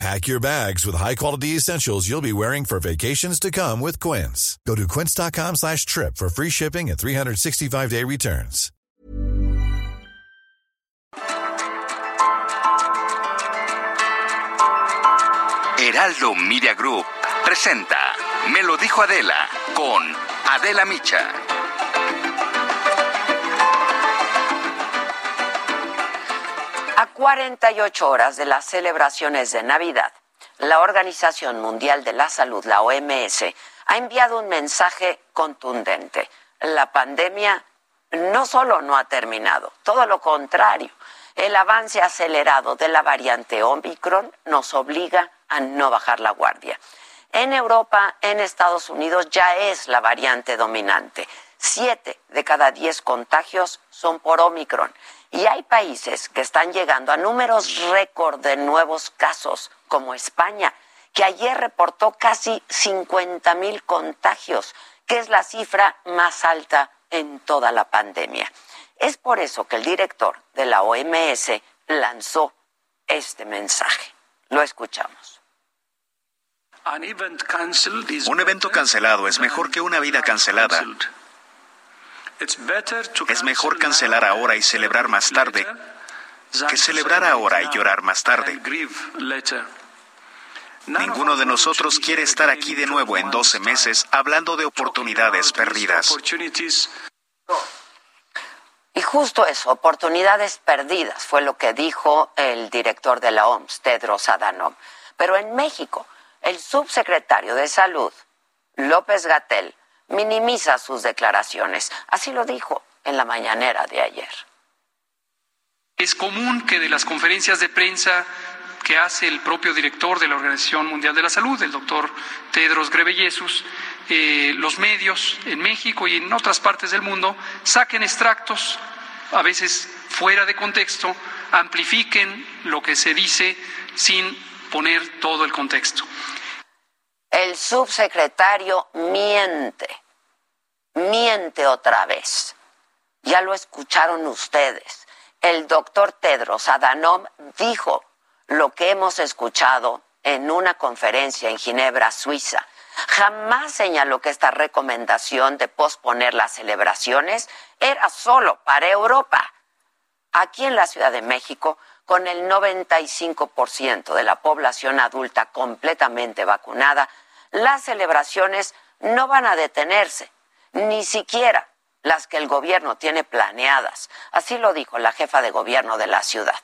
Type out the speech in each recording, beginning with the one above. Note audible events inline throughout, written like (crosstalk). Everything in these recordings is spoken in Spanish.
Pack your bags with high-quality essentials you'll be wearing for vacations to come with Quince. Go to quince.com slash trip for free shipping and 365-day returns. Heraldo Media Group presenta Me lo dijo Adela con Adela Micha. 48 horas de las celebraciones de Navidad, la Organización Mundial de la Salud, la OMS, ha enviado un mensaje contundente. La pandemia no solo no ha terminado, todo lo contrario. El avance acelerado de la variante Omicron nos obliga a no bajar la guardia. En Europa, en Estados Unidos, ya es la variante dominante. Siete de cada diez contagios son por Omicron. Y hay países que están llegando a números récord de nuevos casos, como España, que ayer reportó casi 50 mil contagios, que es la cifra más alta en toda la pandemia. Es por eso que el director de la OMS lanzó este mensaje. Lo escuchamos. Un evento cancelado es mejor que una vida cancelada. Es mejor cancelar ahora y celebrar más tarde que celebrar ahora y llorar más tarde. Ninguno de nosotros quiere estar aquí de nuevo en 12 meses hablando de oportunidades perdidas. Y justo eso, oportunidades perdidas, fue lo que dijo el director de la OMS, Tedros Adhanom. Pero en México, el subsecretario de Salud, López Gatel, minimiza sus declaraciones. Así lo dijo en la mañanera de ayer. Es común que de las conferencias de prensa que hace el propio director de la Organización Mundial de la Salud, el doctor Tedros Ghebreyesus, eh, los medios en México y en otras partes del mundo saquen extractos, a veces fuera de contexto, amplifiquen lo que se dice sin poner todo el contexto. El subsecretario miente, miente otra vez. Ya lo escucharon ustedes. El doctor Tedros Adhanom dijo lo que hemos escuchado en una conferencia en Ginebra, Suiza. Jamás señaló que esta recomendación de posponer las celebraciones era solo para Europa. Aquí en la Ciudad de México, con el 95% de la población adulta completamente vacunada, las celebraciones no van a detenerse, ni siquiera las que el gobierno tiene planeadas. Así lo dijo la jefa de gobierno de la ciudad.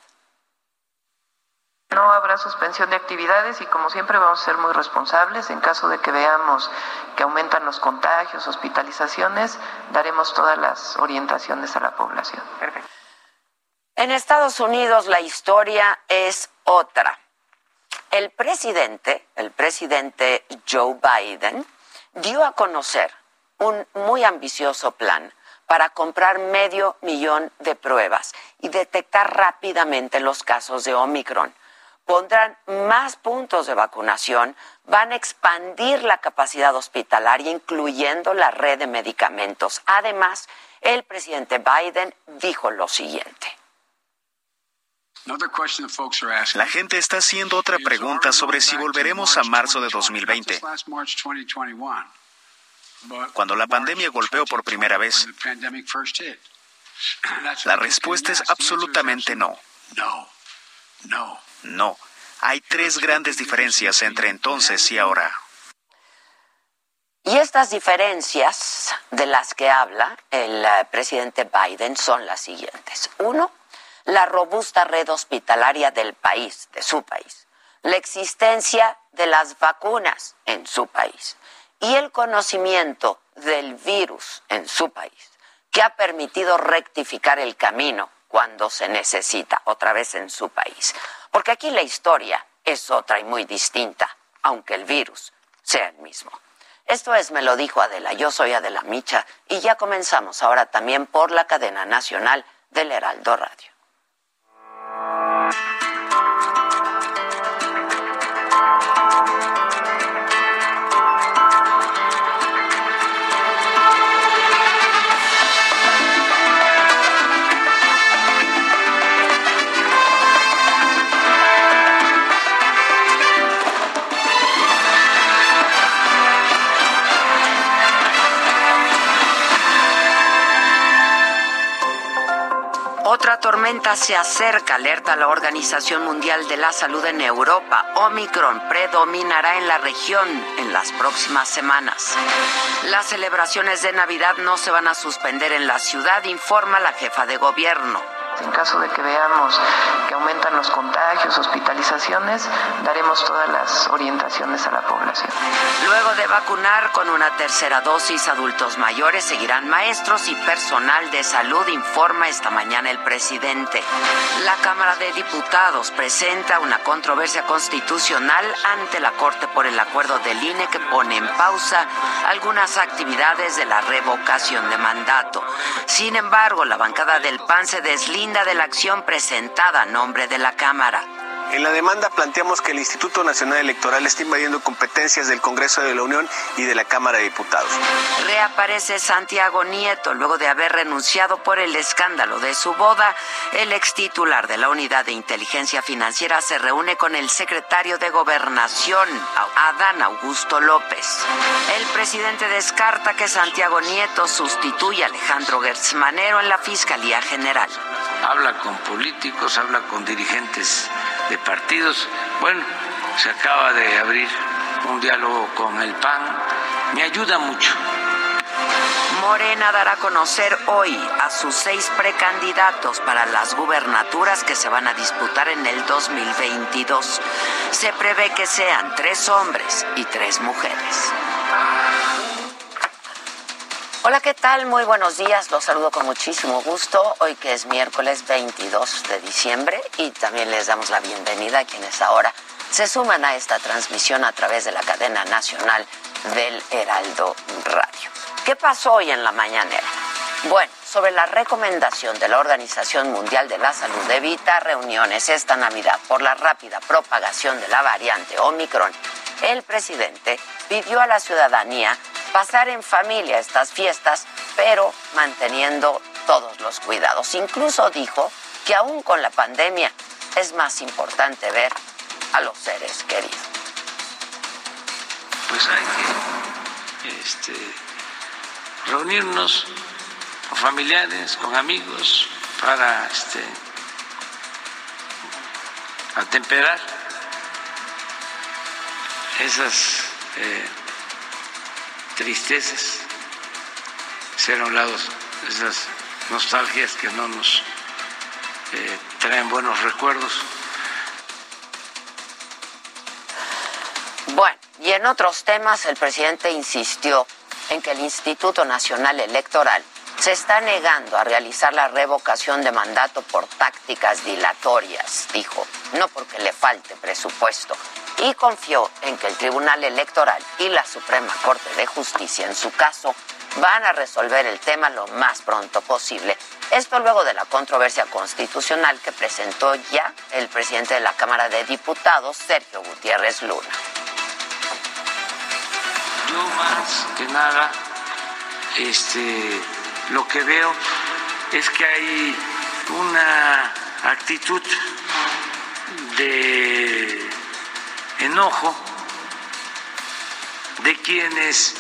No habrá suspensión de actividades y como siempre vamos a ser muy responsables. En caso de que veamos que aumentan los contagios, hospitalizaciones, daremos todas las orientaciones a la población. En Estados Unidos la historia es otra. El presidente, el presidente Joe Biden, dio a conocer un muy ambicioso plan para comprar medio millón de pruebas y detectar rápidamente los casos de Omicron. Pondrán más puntos de vacunación, van a expandir la capacidad hospitalaria, incluyendo la red de medicamentos. Además, el presidente Biden dijo lo siguiente. La gente está haciendo otra pregunta sobre si volveremos a marzo de 2020. Cuando la pandemia golpeó por primera vez, la respuesta es absolutamente no. No. Hay tres grandes diferencias entre entonces y ahora. Y estas diferencias de las que habla el eh, presidente Biden son las siguientes. Uno, la robusta red hospitalaria del país, de su país, la existencia de las vacunas en su país y el conocimiento del virus en su país, que ha permitido rectificar el camino cuando se necesita, otra vez en su país. Porque aquí la historia es otra y muy distinta, aunque el virus sea el mismo. Esto es Me lo dijo Adela, yo soy Adela Micha y ya comenzamos ahora también por la cadena nacional del Heraldo Radio. Otra tormenta se acerca, alerta la Organización Mundial de la Salud en Europa. Omicron predominará en la región en las próximas semanas. Las celebraciones de Navidad no se van a suspender en la ciudad, informa la jefa de gobierno. En caso de que veamos que aumentan los contagios, hospitalizaciones, daremos todas las orientaciones a la población. Luego de vacunar con una tercera dosis adultos mayores, seguirán maestros y personal de salud, informa esta mañana el presidente. La Cámara de Diputados presenta una controversia constitucional ante la Corte por el acuerdo del INE que pone en pausa algunas actividades de la revocación de mandato. Sin embargo, la bancada del PAN se deslinda de la acción presentada a nombre de la Cámara. En la demanda planteamos que el Instituto Nacional Electoral está invadiendo competencias del Congreso de la Unión y de la Cámara de Diputados. Reaparece Santiago Nieto luego de haber renunciado por el escándalo de su boda. El ex titular de la Unidad de Inteligencia Financiera se reúne con el secretario de Gobernación, Adán Augusto López. El presidente descarta que Santiago Nieto sustituya a Alejandro Gertzmanero en la Fiscalía General. Habla con políticos, habla con dirigentes de partidos. Bueno, se acaba de abrir un diálogo con el PAN. Me ayuda mucho. Morena dará a conocer hoy a sus seis precandidatos para las gubernaturas que se van a disputar en el 2022. Se prevé que sean tres hombres y tres mujeres. Hola, ¿qué tal? Muy buenos días. Los saludo con muchísimo gusto. Hoy que es miércoles 22 de diciembre y también les damos la bienvenida a quienes ahora se suman a esta transmisión a través de la cadena nacional del Heraldo Radio. ¿Qué pasó hoy en la mañanera? Bueno, sobre la recomendación de la Organización Mundial de la Salud de evitar reuniones esta Navidad por la rápida propagación de la variante Omicron, el presidente pidió a la ciudadanía pasar en familia estas fiestas, pero manteniendo todos los cuidados. Incluso dijo que aún con la pandemia es más importante ver a los seres queridos. Pues hay que este, reunirnos con familiares, con amigos, para este, atemperar esas eh, tristezas, ser a un lado esas nostalgias que no nos eh, traen buenos recuerdos. Bueno, y en otros temas el presidente insistió en que el Instituto Nacional Electoral se está negando a realizar la revocación de mandato por tácticas dilatorias, dijo, no porque le falte presupuesto, y confió en que el Tribunal Electoral y la Suprema Corte de Justicia, en su caso, van a resolver el tema lo más pronto posible. Esto luego de la controversia constitucional que presentó ya el presidente de la Cámara de Diputados, Sergio Gutiérrez Luna. Yo más que nada, este, lo que veo es que hay una actitud de enojo de quienes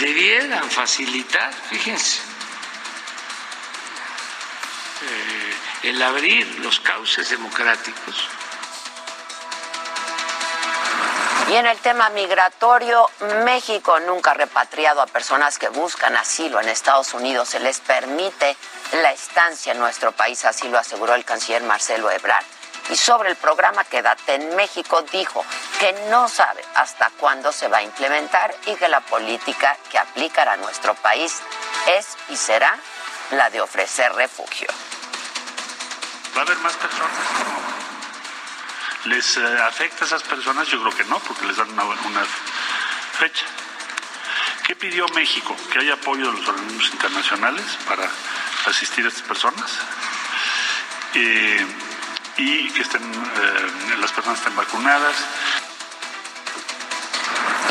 debieran facilitar, fíjense, eh, el abrir los cauces democráticos. Y en el tema migratorio, México nunca ha repatriado a personas que buscan asilo en Estados Unidos. Se les permite la estancia en nuestro país, así lo aseguró el canciller Marcelo Ebrard y sobre el programa Quédate en México dijo que no sabe hasta cuándo se va a implementar y que la política que aplicará nuestro país es y será la de ofrecer refugio. ¿Va a haber más personas? ¿Les eh, afecta a esas personas? Yo creo que no, porque les dan una, una fecha. ¿Qué pidió México? Que haya apoyo de los organismos internacionales para asistir a estas personas eh, y que estén, eh, las personas estén vacunadas.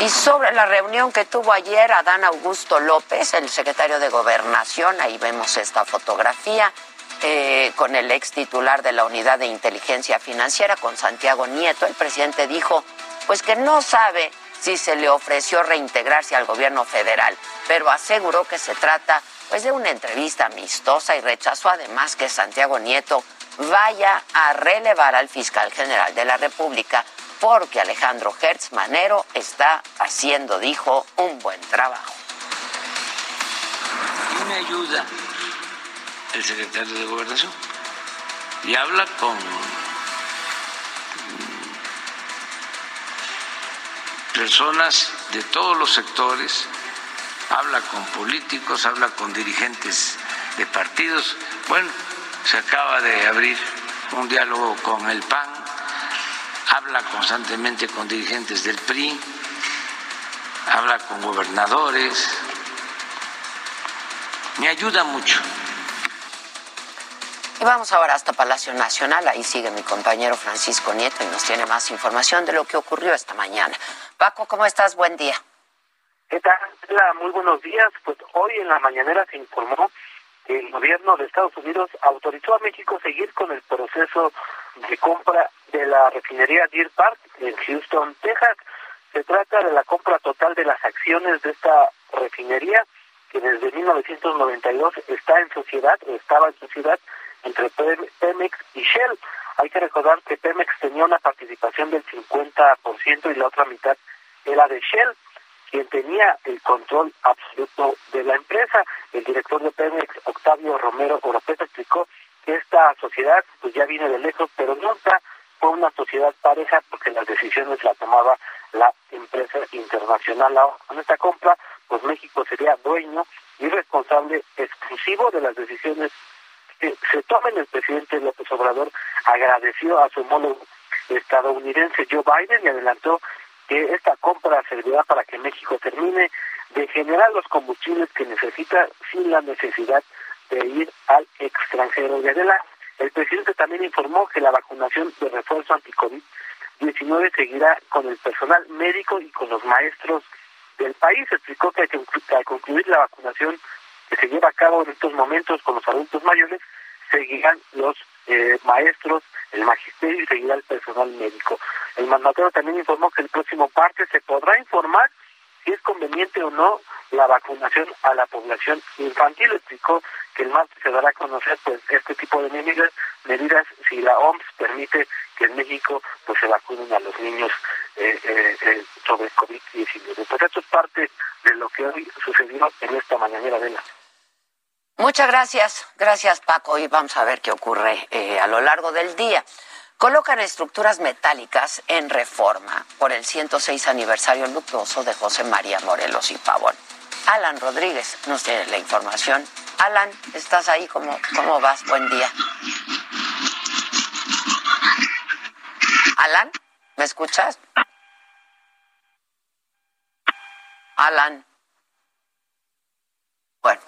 Y sobre la reunión que tuvo ayer Adán Augusto López, el secretario de Gobernación, ahí vemos esta fotografía, eh, con el ex titular de la Unidad de Inteligencia Financiera, con Santiago Nieto, el presidente dijo pues que no sabe si se le ofreció reintegrarse al gobierno federal, pero aseguró que se trata pues de una entrevista amistosa y rechazó además que Santiago Nieto vaya a relevar al fiscal general de la República porque Alejandro Hertz Manero está haciendo, dijo, un buen trabajo. Me ayuda el secretario de Gobernación y habla con personas de todos los sectores, habla con políticos, habla con dirigentes de partidos. Bueno, se acaba de abrir un diálogo con el PAN, habla constantemente con dirigentes del PRI, habla con gobernadores, me ayuda mucho. Y vamos ahora hasta Palacio Nacional. Ahí sigue mi compañero Francisco Nieto y nos tiene más información de lo que ocurrió esta mañana. Paco, ¿cómo estás? Buen día. ¿Qué tal? Muy buenos días. Pues hoy en la mañanera se informó que el gobierno de Estados Unidos autorizó a México seguir con el proceso de compra de la refinería Deer Park en Houston, Texas. Se trata de la compra total de las acciones de esta refinería que desde 1992 está en sociedad, estaba en sociedad entre Pemex y Shell. Hay que recordar que Pemex tenía una participación del 50% y la otra mitad era de Shell, quien tenía el control absoluto de la empresa. El director de Pemex, Octavio Romero Oropeta, explicó que esta sociedad pues ya viene de lejos, pero nunca fue una sociedad pareja porque las decisiones las tomaba la empresa internacional. Con esta compra, pues México sería dueño y responsable exclusivo de las decisiones se tomen, el presidente López Obrador agradeció a su homólogo estadounidense Joe Biden y adelantó que esta compra servirá para que México termine de generar los combustibles que necesita sin la necesidad de ir al extranjero. Y el presidente también informó que la vacunación de refuerzo anti-COVID-19 seguirá con el personal médico y con los maestros del país. Explicó que al concluir la vacunación que se lleva a cabo en estos momentos con los adultos mayores, seguirán los eh, maestros, el magisterio y seguirá el personal médico. El mandatario también informó que el próximo parte se podrá informar si es conveniente o no la vacunación a la población infantil. Explicó que el martes se dará a conocer pues este tipo de medidas, medidas si la OMS permite que en México pues se vacunen a los niños eh, eh, eh sobre COVID-19. Pues esto es parte en esta mañanera Muchas gracias, gracias Paco y vamos a ver qué ocurre eh, a lo largo del día. Colocan estructuras metálicas en reforma por el 106 aniversario luctuoso de José María Morelos y Pavón. Alan Rodríguez nos tiene la información. Alan, ¿estás ahí? ¿Cómo, cómo vas? Buen día. Alan, ¿me escuchas? Alan. Bueno,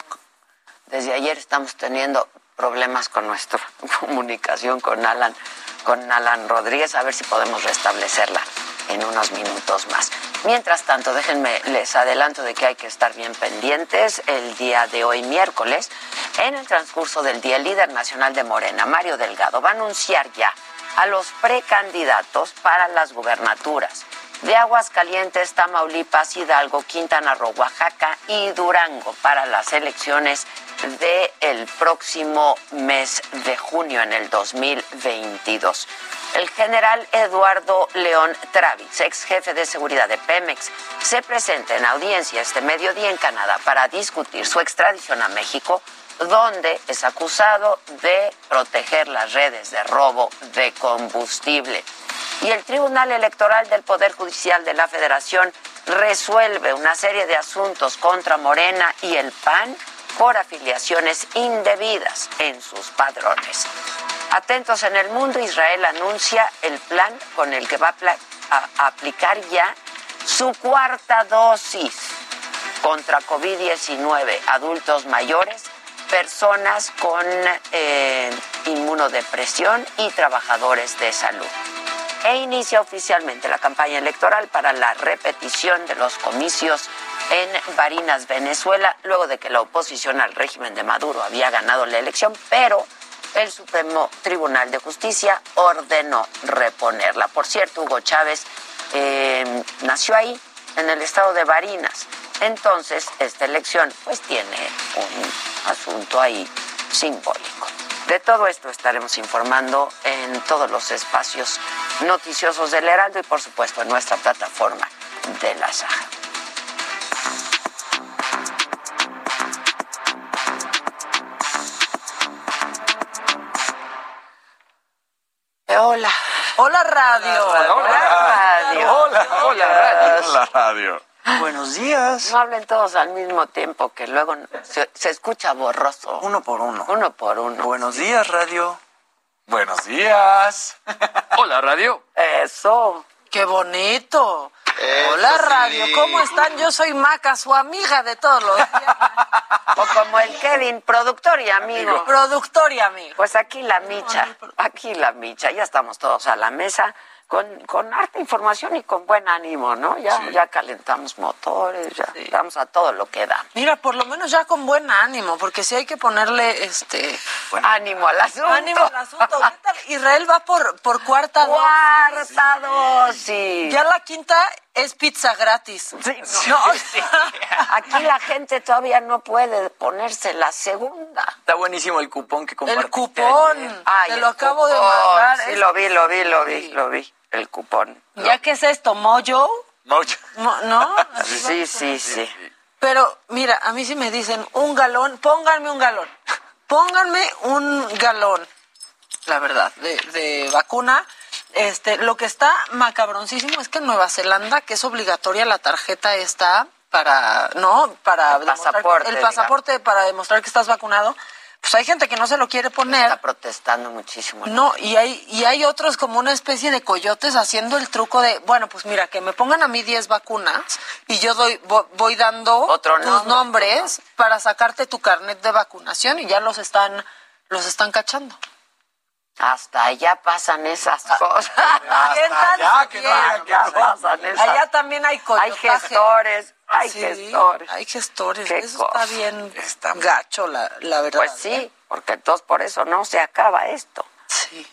desde ayer estamos teniendo problemas con nuestra (laughs) comunicación con Alan, con Alan Rodríguez, a ver si podemos restablecerla en unos minutos más. Mientras tanto, déjenme, les adelanto de que hay que estar bien pendientes el día de hoy, miércoles, en el transcurso del día, el líder nacional de Morena, Mario Delgado, va a anunciar ya a los precandidatos para las gubernaturas de Aguascalientes, Tamaulipas, Hidalgo, Quintana Roo, Oaxaca y Durango para las elecciones del próximo mes de junio en el 2022. El general Eduardo León Travis, ex jefe de seguridad de Pemex, se presenta en audiencia este mediodía en Canadá para discutir su extradición a México, donde es acusado de proteger las redes de robo de combustible. Y el Tribunal Electoral del Poder Judicial de la Federación resuelve una serie de asuntos contra Morena y el PAN por afiliaciones indebidas en sus padrones. Atentos en el mundo, Israel anuncia el plan con el que va a, aplicar ya su cuarta dosis contra COVID-19, adultos mayores, personas con eh, inmunodepresión y trabajadores de salud. E inicia oficialmente la campaña electoral para la repetición de los comicios en Barinas, Venezuela, luego de que la oposición al régimen de Maduro había ganado la elección, pero el Supremo Tribunal de Justicia ordenó reponerla. Por cierto, Hugo Chávez eh, nació ahí, en el estado de Barinas. Entonces, esta elección pues tiene un asunto ahí simbólico. De todo esto estaremos informando en todos los espacios noticiosos del Heraldo y por supuesto en nuestra plataforma de la Saja. Hola. Hola radio. Hola, radio. Hola, hola radio. Hola radio. Buenos días. No hablen todos al mismo tiempo, que luego se, se escucha borroso. Uno por uno. Uno por uno. Buenos días, radio. Buenos días. (laughs) Hola, radio. Eso. ¡Qué bonito! Hola, radio. ¿Cómo están? Yo soy Maca, su amiga de todos los días. (laughs) O como el Kevin, productor y amigo. Productor y amigo. Pues aquí la micha, aquí la micha. Ya estamos todos a la mesa con, con harta información y con buen ánimo, ¿no? Ya, ya calentamos motores, ya estamos a todo lo que da. Mira, por lo menos ya con buen ánimo, porque sí hay que ponerle este ánimo al asunto. Ánimo al asunto. ¿Qué tal? Israel va por, por cuarta dosis. Cuarta dosis. Ya la quinta es pizza gratis. Sí, no, (laughs) Aquí la gente todavía no puede ponerse la segunda. Está buenísimo el cupón que compartiste. El cupón. Ay, Te el lo acabo de mandar. Sí, Es- lo vi, lo vi, lo vi, lo vi. El cupón. ¿Ya qué es esto? ¿Mojo? Mucho. Mo- ¿No? (laughs) Sí, sí, sí. Pero mira, a mí sí me dicen un galón, pónganme un galón. Pónganme un galón, la verdad, de, de vacuna. Este, lo que está macabroncísimo es que en Nueva Zelanda, que es obligatoria la tarjeta esta para, ¿no? Para El pasaporte, el pasaporte para demostrar que estás vacunado. Pues hay gente que no se lo quiere poner. Está protestando muchísimo. No, y hay, y hay otros como una especie de coyotes haciendo el truco de, bueno, pues mira, que me pongan a mí 10 vacunas y yo doy, vo- voy, dando Otro tus nombre. nombres para sacarte tu carnet de vacunación y ya los están, los están cachando. Hasta allá pasan esas cosas. ¿Qué (laughs) tal? allá, que no no. pasan esas Allá también hay Hay coyotaje. gestores, hay Sí, gestores. Hay gestores. Qué Eso está bien Está gacho, la, la verdad. Pues sí, porque entonces por eso no se acaba esto. Sí.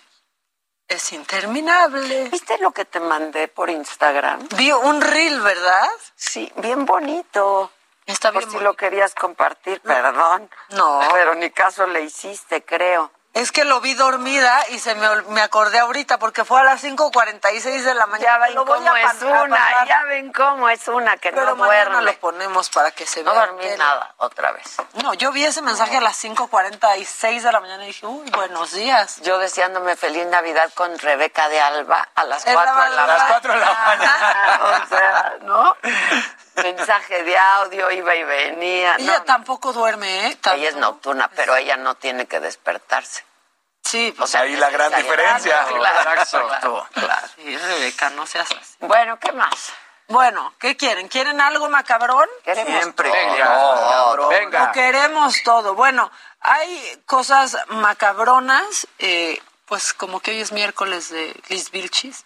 Es interminable. ¿Viste lo que te mandé por Instagram? Vi un reel, ¿verdad? Sí, bien bonito. Está Por bien si bonito. lo querías compartir, perdón. No. Pero ni caso le hiciste, creo. Es que lo vi dormida y se me, me acordé ahorita porque fue a las 5.46 de la mañana. Ya ven Lo cómo a es a una, ya ven cómo es una que Pero no mañana duerme. lo ponemos para que se No vea. dormí tele. nada, otra vez. No, yo vi ese mensaje a las 5.46 de la mañana y dije, uy, buenos días. Yo deseándome feliz Navidad con Rebeca de Alba a las En 4 de la mañana. Las cuatro de la mañana. (laughs) o sea, ¿no? Mensaje de audio, iba y venía. Ella No, tampoco duerme, ¿eh? Tanto. ella es nocturna, pero ella no tiene que despertarse. Sí, O sea, Ahí la gran diferencia. Claro, Exacto. claro, claro. sí, Rebeca, no seas así. Bueno, ¿qué más? Bueno, ¿qué quieren? ¿Quieren algo macabrón? Queremos Siempre. todo. Venga, todo. venga. Lo queremos todo. Bueno, hay cosas macabronas, eh, pues como que hoy es miércoles de Liz Vilchis,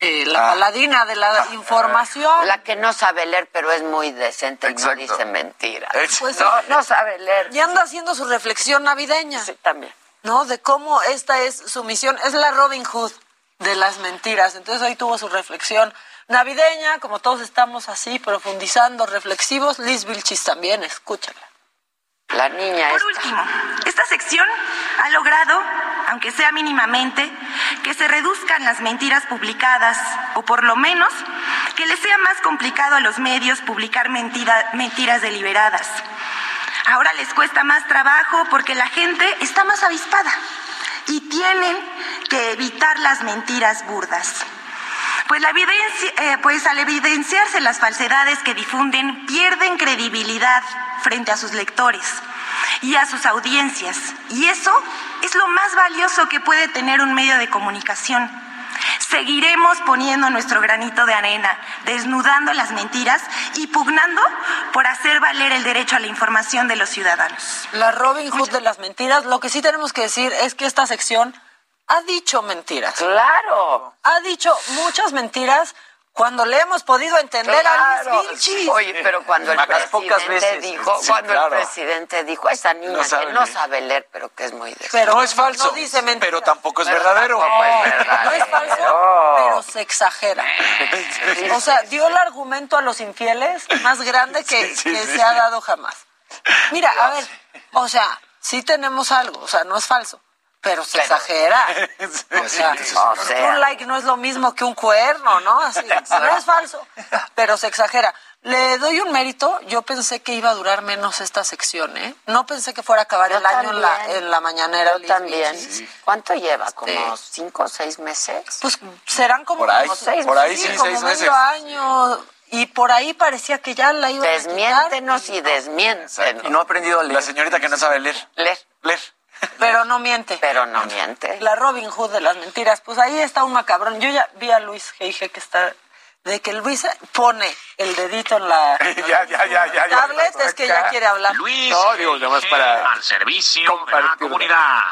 eh, la Ah. paladina de la información. La que no sabe leer, pero es muy decente y no dice mentiras. Es- Pues, no, no sabe leer. Y anda haciendo su reflexión navideña, Sí, también. ¿no? De cómo esta es su misión, es la Robin Hood de las mentiras. Entonces hoy tuvo su reflexión navideña, como todos estamos así profundizando, reflexivos. Liz Vilchis también, escúchala. La niña Por esta. último, esta sección ha logrado, aunque sea mínimamente, que se reduzcan las mentiras publicadas o por lo menos que les sea más complicado a los medios publicar mentira- mentiras deliberadas. Ahora les cuesta más trabajo porque la gente está más avispada y tienen que evitar las mentiras burdas. Pues, eh, pues al evidenciarse las falsedades que difunden, pierden credibilidad frente a sus lectores y a sus audiencias. Y eso es lo más valioso que puede tener un medio de comunicación. Seguiremos poniendo nuestro granito de arena, desnudando las mentiras y pugnando por hacer valer el derecho a la información de los ciudadanos. La Robin Hood de las mentiras, lo que sí tenemos que decir es que esta sección ha dicho mentiras. Claro. Ha dicho muchas mentiras cuando le hemos podido entender a Luis Vilchis. Oye, pero cuando el Pocas presidente veces. dijo, Sí, cuando claro. el presidente dijo, esa niña No sabe que no leer". sabe leer, pero que es muy de Pero no es falso, no dice pero tampoco es Pero verdadero. tampoco es verdadero. No es falso, pero se exagera. O sea, dio el argumento a los infieles más grande que, Sí, sí, que sí. se ha dado jamás. Mira, a ver, o sea, sí tenemos algo, o sea, no es falso, pero se exagera. (laughs) O sea, O sea. un like no es lo mismo que un cuerno, ¿no? Así, (laughs) no es falso, pero se exagera. Le doy un mérito, yo pensé que iba a durar menos esta sección, ¿eh? No pensé que fuera a acabar Yo el año en la, en la mañanera. Yo Liz también. ¿Cuánto lleva? ¿Como Este- cinco o seis meses? Pues serán como, Por ahí, como seis, por ahí sí, sí, como seis medio meses. año. Y por ahí parecía que ya la iba a. Desmiéntenos y desmiéntenos. Y no ha aprendido a leer. La señorita que no sabe leer. Leer, Leer. Pero no miente. pero no miente. La Robin Hood de las mentiras. Pues ahí está un macabrón. Yo ya vi a Luis Geige que está... De que Luis pone el dedito en la (laughs) ya, ya, ya, ya. ya. tablet, es que ya quiere hablar. Luis No, digo, nada más para al servicio de la comunidad.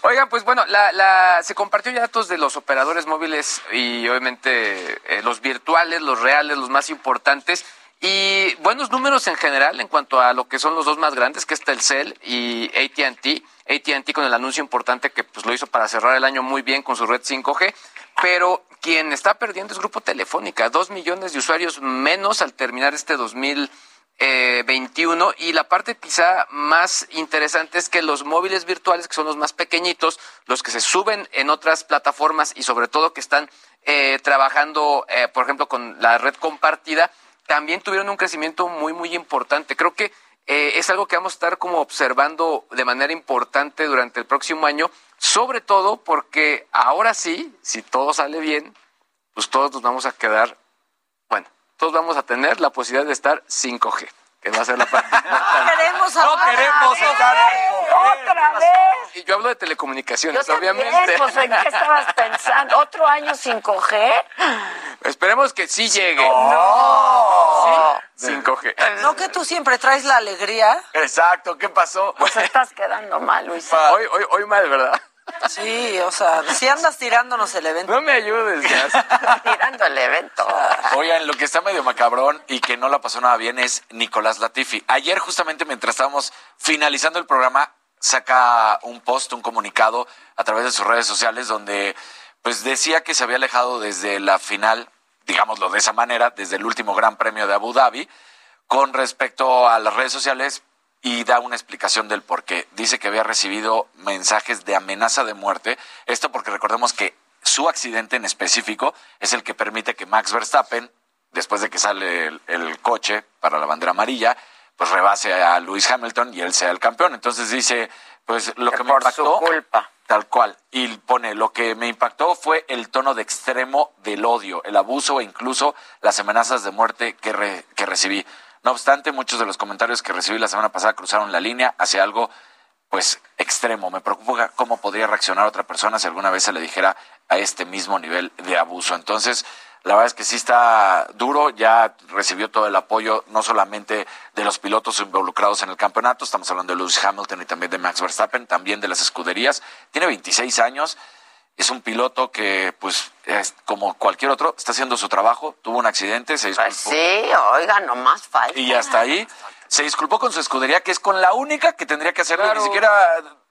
Oigan, pues bueno, la, la- se compartió ya datos de los operadores móviles y obviamente eh, los virtuales, los reales, los más importantes. Y buenos números en general en cuanto a lo que son los dos más grandes, que es Telcel y AT&T. AT&T con el anuncio importante que pues lo hizo para cerrar el año muy bien con su red 5G. Pero quien está perdiendo es Grupo Telefónica. Dos millones de usuarios menos al terminar este 2000 eh, 21 y la parte quizá más interesante es que los móviles virtuales, que son los más pequeñitos, los que se suben en otras plataformas y sobre todo que están eh, trabajando, eh, por ejemplo, con la red compartida, también tuvieron un crecimiento muy, muy importante. Creo que eh, es algo que vamos a estar como observando de manera importante durante el próximo año, sobre todo porque ahora sí, si todo sale bien, pues todos nos vamos a quedar, bueno, todos vamos a tener la posibilidad de estar 5G, que va a ser la parte (laughs) No queremos No queremos estar. ¡Otra vez! Y yo hablo de telecomunicaciones, Yo también, obviamente. pues, ¿en qué estabas pensando? ¿Otro año 5G? Esperemos que sí llegue. No. Sí, 5G. No que tú siempre traes la alegría. Exacto, ¿qué pasó? Pues estás quedando mal, Luis. Hoy, hoy, hoy mal, ¿verdad? Sí, o sea, si andas tirándonos el evento. No me ayudes, ya. (laughs) Tirando el evento. Oigan, lo que está medio macabrón y que no la pasó nada bien es Nicolás Latifi. Ayer, justamente mientras estábamos finalizando el programa, saca un post, un comunicado a través de sus redes sociales donde pues decía que se había alejado desde la final, digámoslo de esa manera, desde el último Gran Premio de Abu Dhabi, con respecto a las redes sociales y da una explicación del por qué. Dice que había recibido mensajes de amenaza de muerte. Esto porque recordemos que su accidente en específico es el que permite que Max Verstappen, después de que sale el, el coche para la bandera amarilla, pues rebase a Lewis Hamilton y él sea el campeón. Entonces dice, pues lo Que que me por impactó... su culpa. Tal cual. Y pone, lo que me impactó fue el tono de extremo del odio, el abuso e incluso las amenazas de muerte que, re- que recibí. No obstante, muchos de los comentarios que recibí la semana pasada cruzaron la línea hacia algo, pues, extremo. Me preocupa cómo podría reaccionar otra persona si alguna vez se le dijera a este mismo nivel de abuso. Entonces, la verdad es que sí está duro, ya recibió todo el apoyo, no solamente de los pilotos involucrados en el campeonato, estamos hablando de Lewis Hamilton y también de Max Verstappen, también de las escuderías. Tiene 26 años, es un piloto que, pues, es como cualquier otro, está haciendo su trabajo, tuvo un accidente, se disculpó. Pues sí, oiga, no más falta. Y hasta ahí se disculpó con su escudería, que es con la única que tendría que hacerlo, y ni siquiera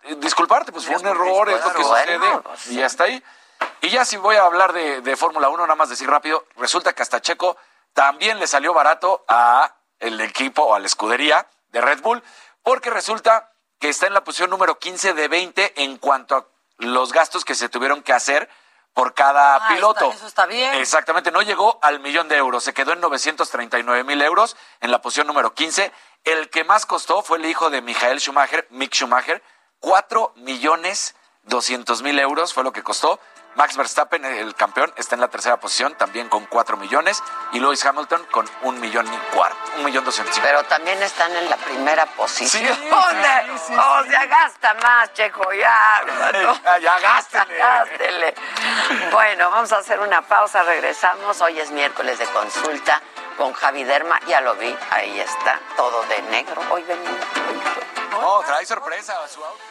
eh, disculparte, pues fue un error, es lo que Bueno, sucede, pues y hasta ahí. Y ya si voy a hablar de, de Fórmula 1, nada más decir rápido, resulta que hasta Checo también le salió barato a el equipo o a la escudería de Red Bull, porque resulta que está en la posición número 15 de 20 en cuanto a los gastos que se tuvieron que hacer por cada Ah, piloto. está- eso está bien. Exactamente, no llegó al millón de euros, se quedó en 939 mil euros en la posición número 15. El que más costó fue el hijo de Michael Schumacher, Mick Schumacher, 4 millones 200 mil euros fue lo que costó. Max Verstappen, el campeón, está en la tercera posición, también con 4 millones. Y Lewis Hamilton con un millón y cuarto, un millón doscientos. Pero también están en la primera posición. (laughs) o sea, gasta más, Checo, ya. (laughs) Ya, ya gástele. (laughs) Gástele. Bueno, vamos a hacer una pausa, regresamos. Hoy es miércoles de consulta con Javi Derma. Ya lo vi, ahí está, todo de negro. Hoy venimos. No, trae sorpresa a su auto.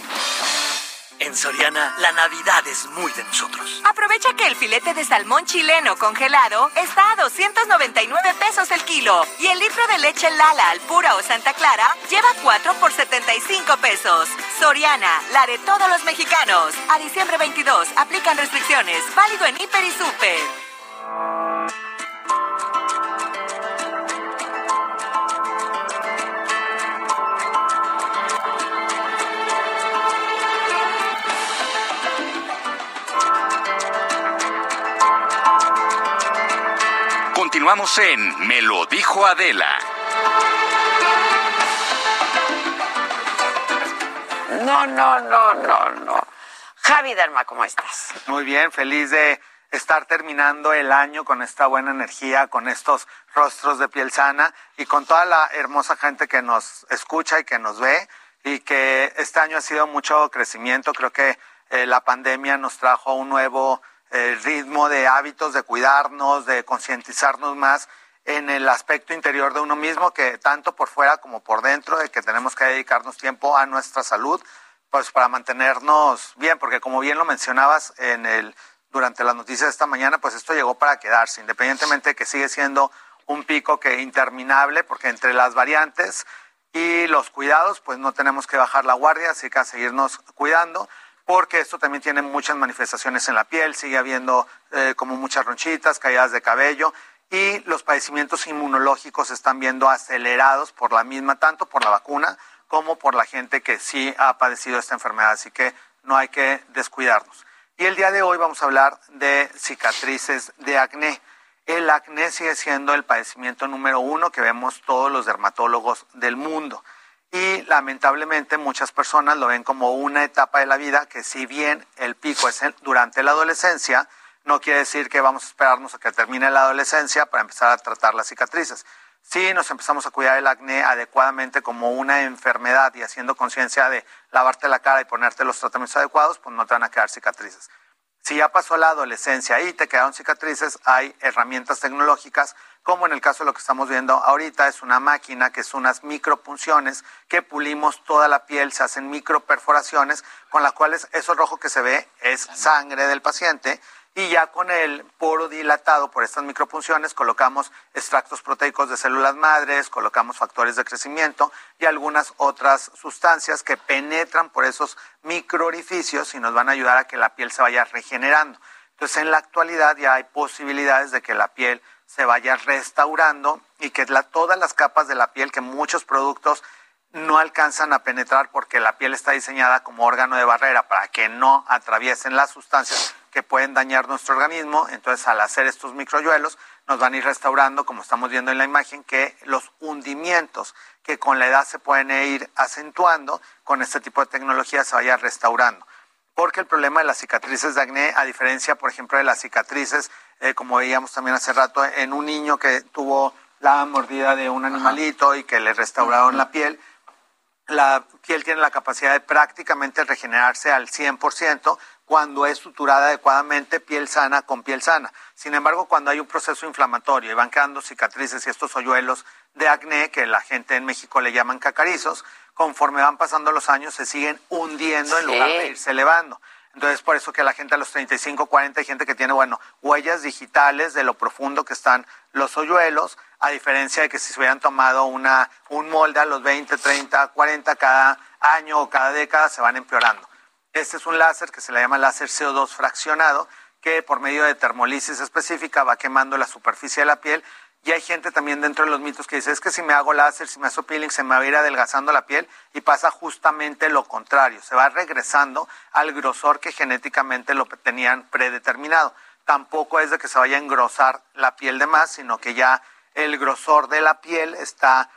En Soriana, la Navidad es muy de nosotros. Aprovecha que el filete de salmón chileno congelado está a 299 pesos el kilo y el litro de leche Lala, Alpura o Santa Clara lleva 4 por 75 pesos. Soriana, la de todos los mexicanos. A diciembre 22, aplican restricciones. Válido en Hiper y Super. Continuamos en Me lo dijo Adela. No, no, no, no, no. Javi Derma, ¿cómo estás? Muy bien, feliz de estar terminando el año con esta buena energía, con estos rostros de piel sana y con toda la hermosa gente que nos escucha y que nos ve y que este año ha sido mucho crecimiento. Creo que eh, la pandemia nos trajo un nuevo eh, ritmo de hábitos, de cuidarnos, de concientizarnos más en el aspecto interior de uno mismo, que tanto por fuera como por dentro, de que tenemos que dedicarnos tiempo a nuestra salud, pues para mantenernos bien, porque como bien lo mencionabas en el durante las noticias de esta mañana, pues esto llegó para quedarse, independientemente de que sigue siendo un pico que interminable, porque entre las variantes y los cuidados, pues no tenemos que bajar la guardia, así que a seguirnos cuidando porque esto también tiene muchas manifestaciones en la piel, sigue habiendo eh, como muchas ronchitas, caídas de cabello y los padecimientos inmunológicos se están viendo acelerados por la misma, tanto por la vacuna como por la gente que sí ha padecido esta enfermedad, así que no hay que descuidarnos. Y el día de hoy vamos a hablar de cicatrices de acné. El acné sigue siendo el padecimiento número uno que vemos todos los dermatólogos del mundo y lamentablemente muchas personas lo ven como una etapa de la vida que si bien el pico es durante la adolescencia, no quiere decir que vamos a esperarnos a que termine la adolescencia para empezar a tratar las cicatrices. Si nos empezamos a cuidar el acné adecuadamente como una enfermedad y haciendo conciencia de lavarte la cara y ponerte los tratamientos adecuados, pues no te van a quedar cicatrices. Si ya pasó la adolescencia y te quedaron cicatrices, hay herramientas tecnológicas como en el caso de lo que estamos viendo ahorita, es una máquina que es unas micropunciones que pulimos toda la piel, se hacen microperforaciones, con las cuales eso rojo que se ve es sangre del paciente y ya con el poro dilatado por estas micropunciones colocamos extractos proteicos de células madres, colocamos factores de crecimiento y algunas otras sustancias que penetran por esos microorificios y nos van a ayudar a que la piel se vaya regenerando. Entonces en la actualidad ya hay posibilidades de que la piel se vaya restaurando y que todas las capas de la piel que muchos productos no alcanzan a penetrar porque la piel está diseñada como órgano de barrera para que no atraviesen las sustancias que pueden dañar nuestro organismo. Entonces, al hacer estos microyuelos, nos van a ir restaurando, como estamos viendo en la imagen, que los hundimientos que con la edad se pueden ir acentuando, con este tipo de tecnología se vaya restaurando. Porque el problema de las cicatrices de acné, a diferencia, por ejemplo, de las cicatrices, eh, como veíamos también hace rato, en un niño que tuvo la mordida de un animalito y que le restauraron la piel, la piel tiene la capacidad de prácticamente regenerarse al 100% cuando es suturada adecuadamente piel sana con piel sana. Sin embargo, cuando hay un proceso inflamatorio y van quedando cicatrices y estos hoyuelos de acné, que la gente en México le llaman cacarizos, conforme van pasando los años se siguen hundiendo en lugar de irse elevando. Entonces, por eso que la gente a los 35, 40 hay gente que tiene, bueno, huellas digitales de lo profundo que están los hoyuelos, a diferencia de que si se hubieran tomado una, un molde a los 20, 30, 40 cada año o cada década, se van empeorando. Este es un láser que se le llama láser CO2 fraccionado, que por medio de termolisis específica va quemando la superficie de la piel Y hay gente también dentro de los mitos que dice, es que si me hago láser, si me hago peeling, se me va a ir adelgazando la piel y pasa justamente lo contrario, se va regresando al grosor que genéticamente lo tenían predeterminado. Tampoco es de que se vaya a engrosar la piel de más, sino que ya el grosor de la piel está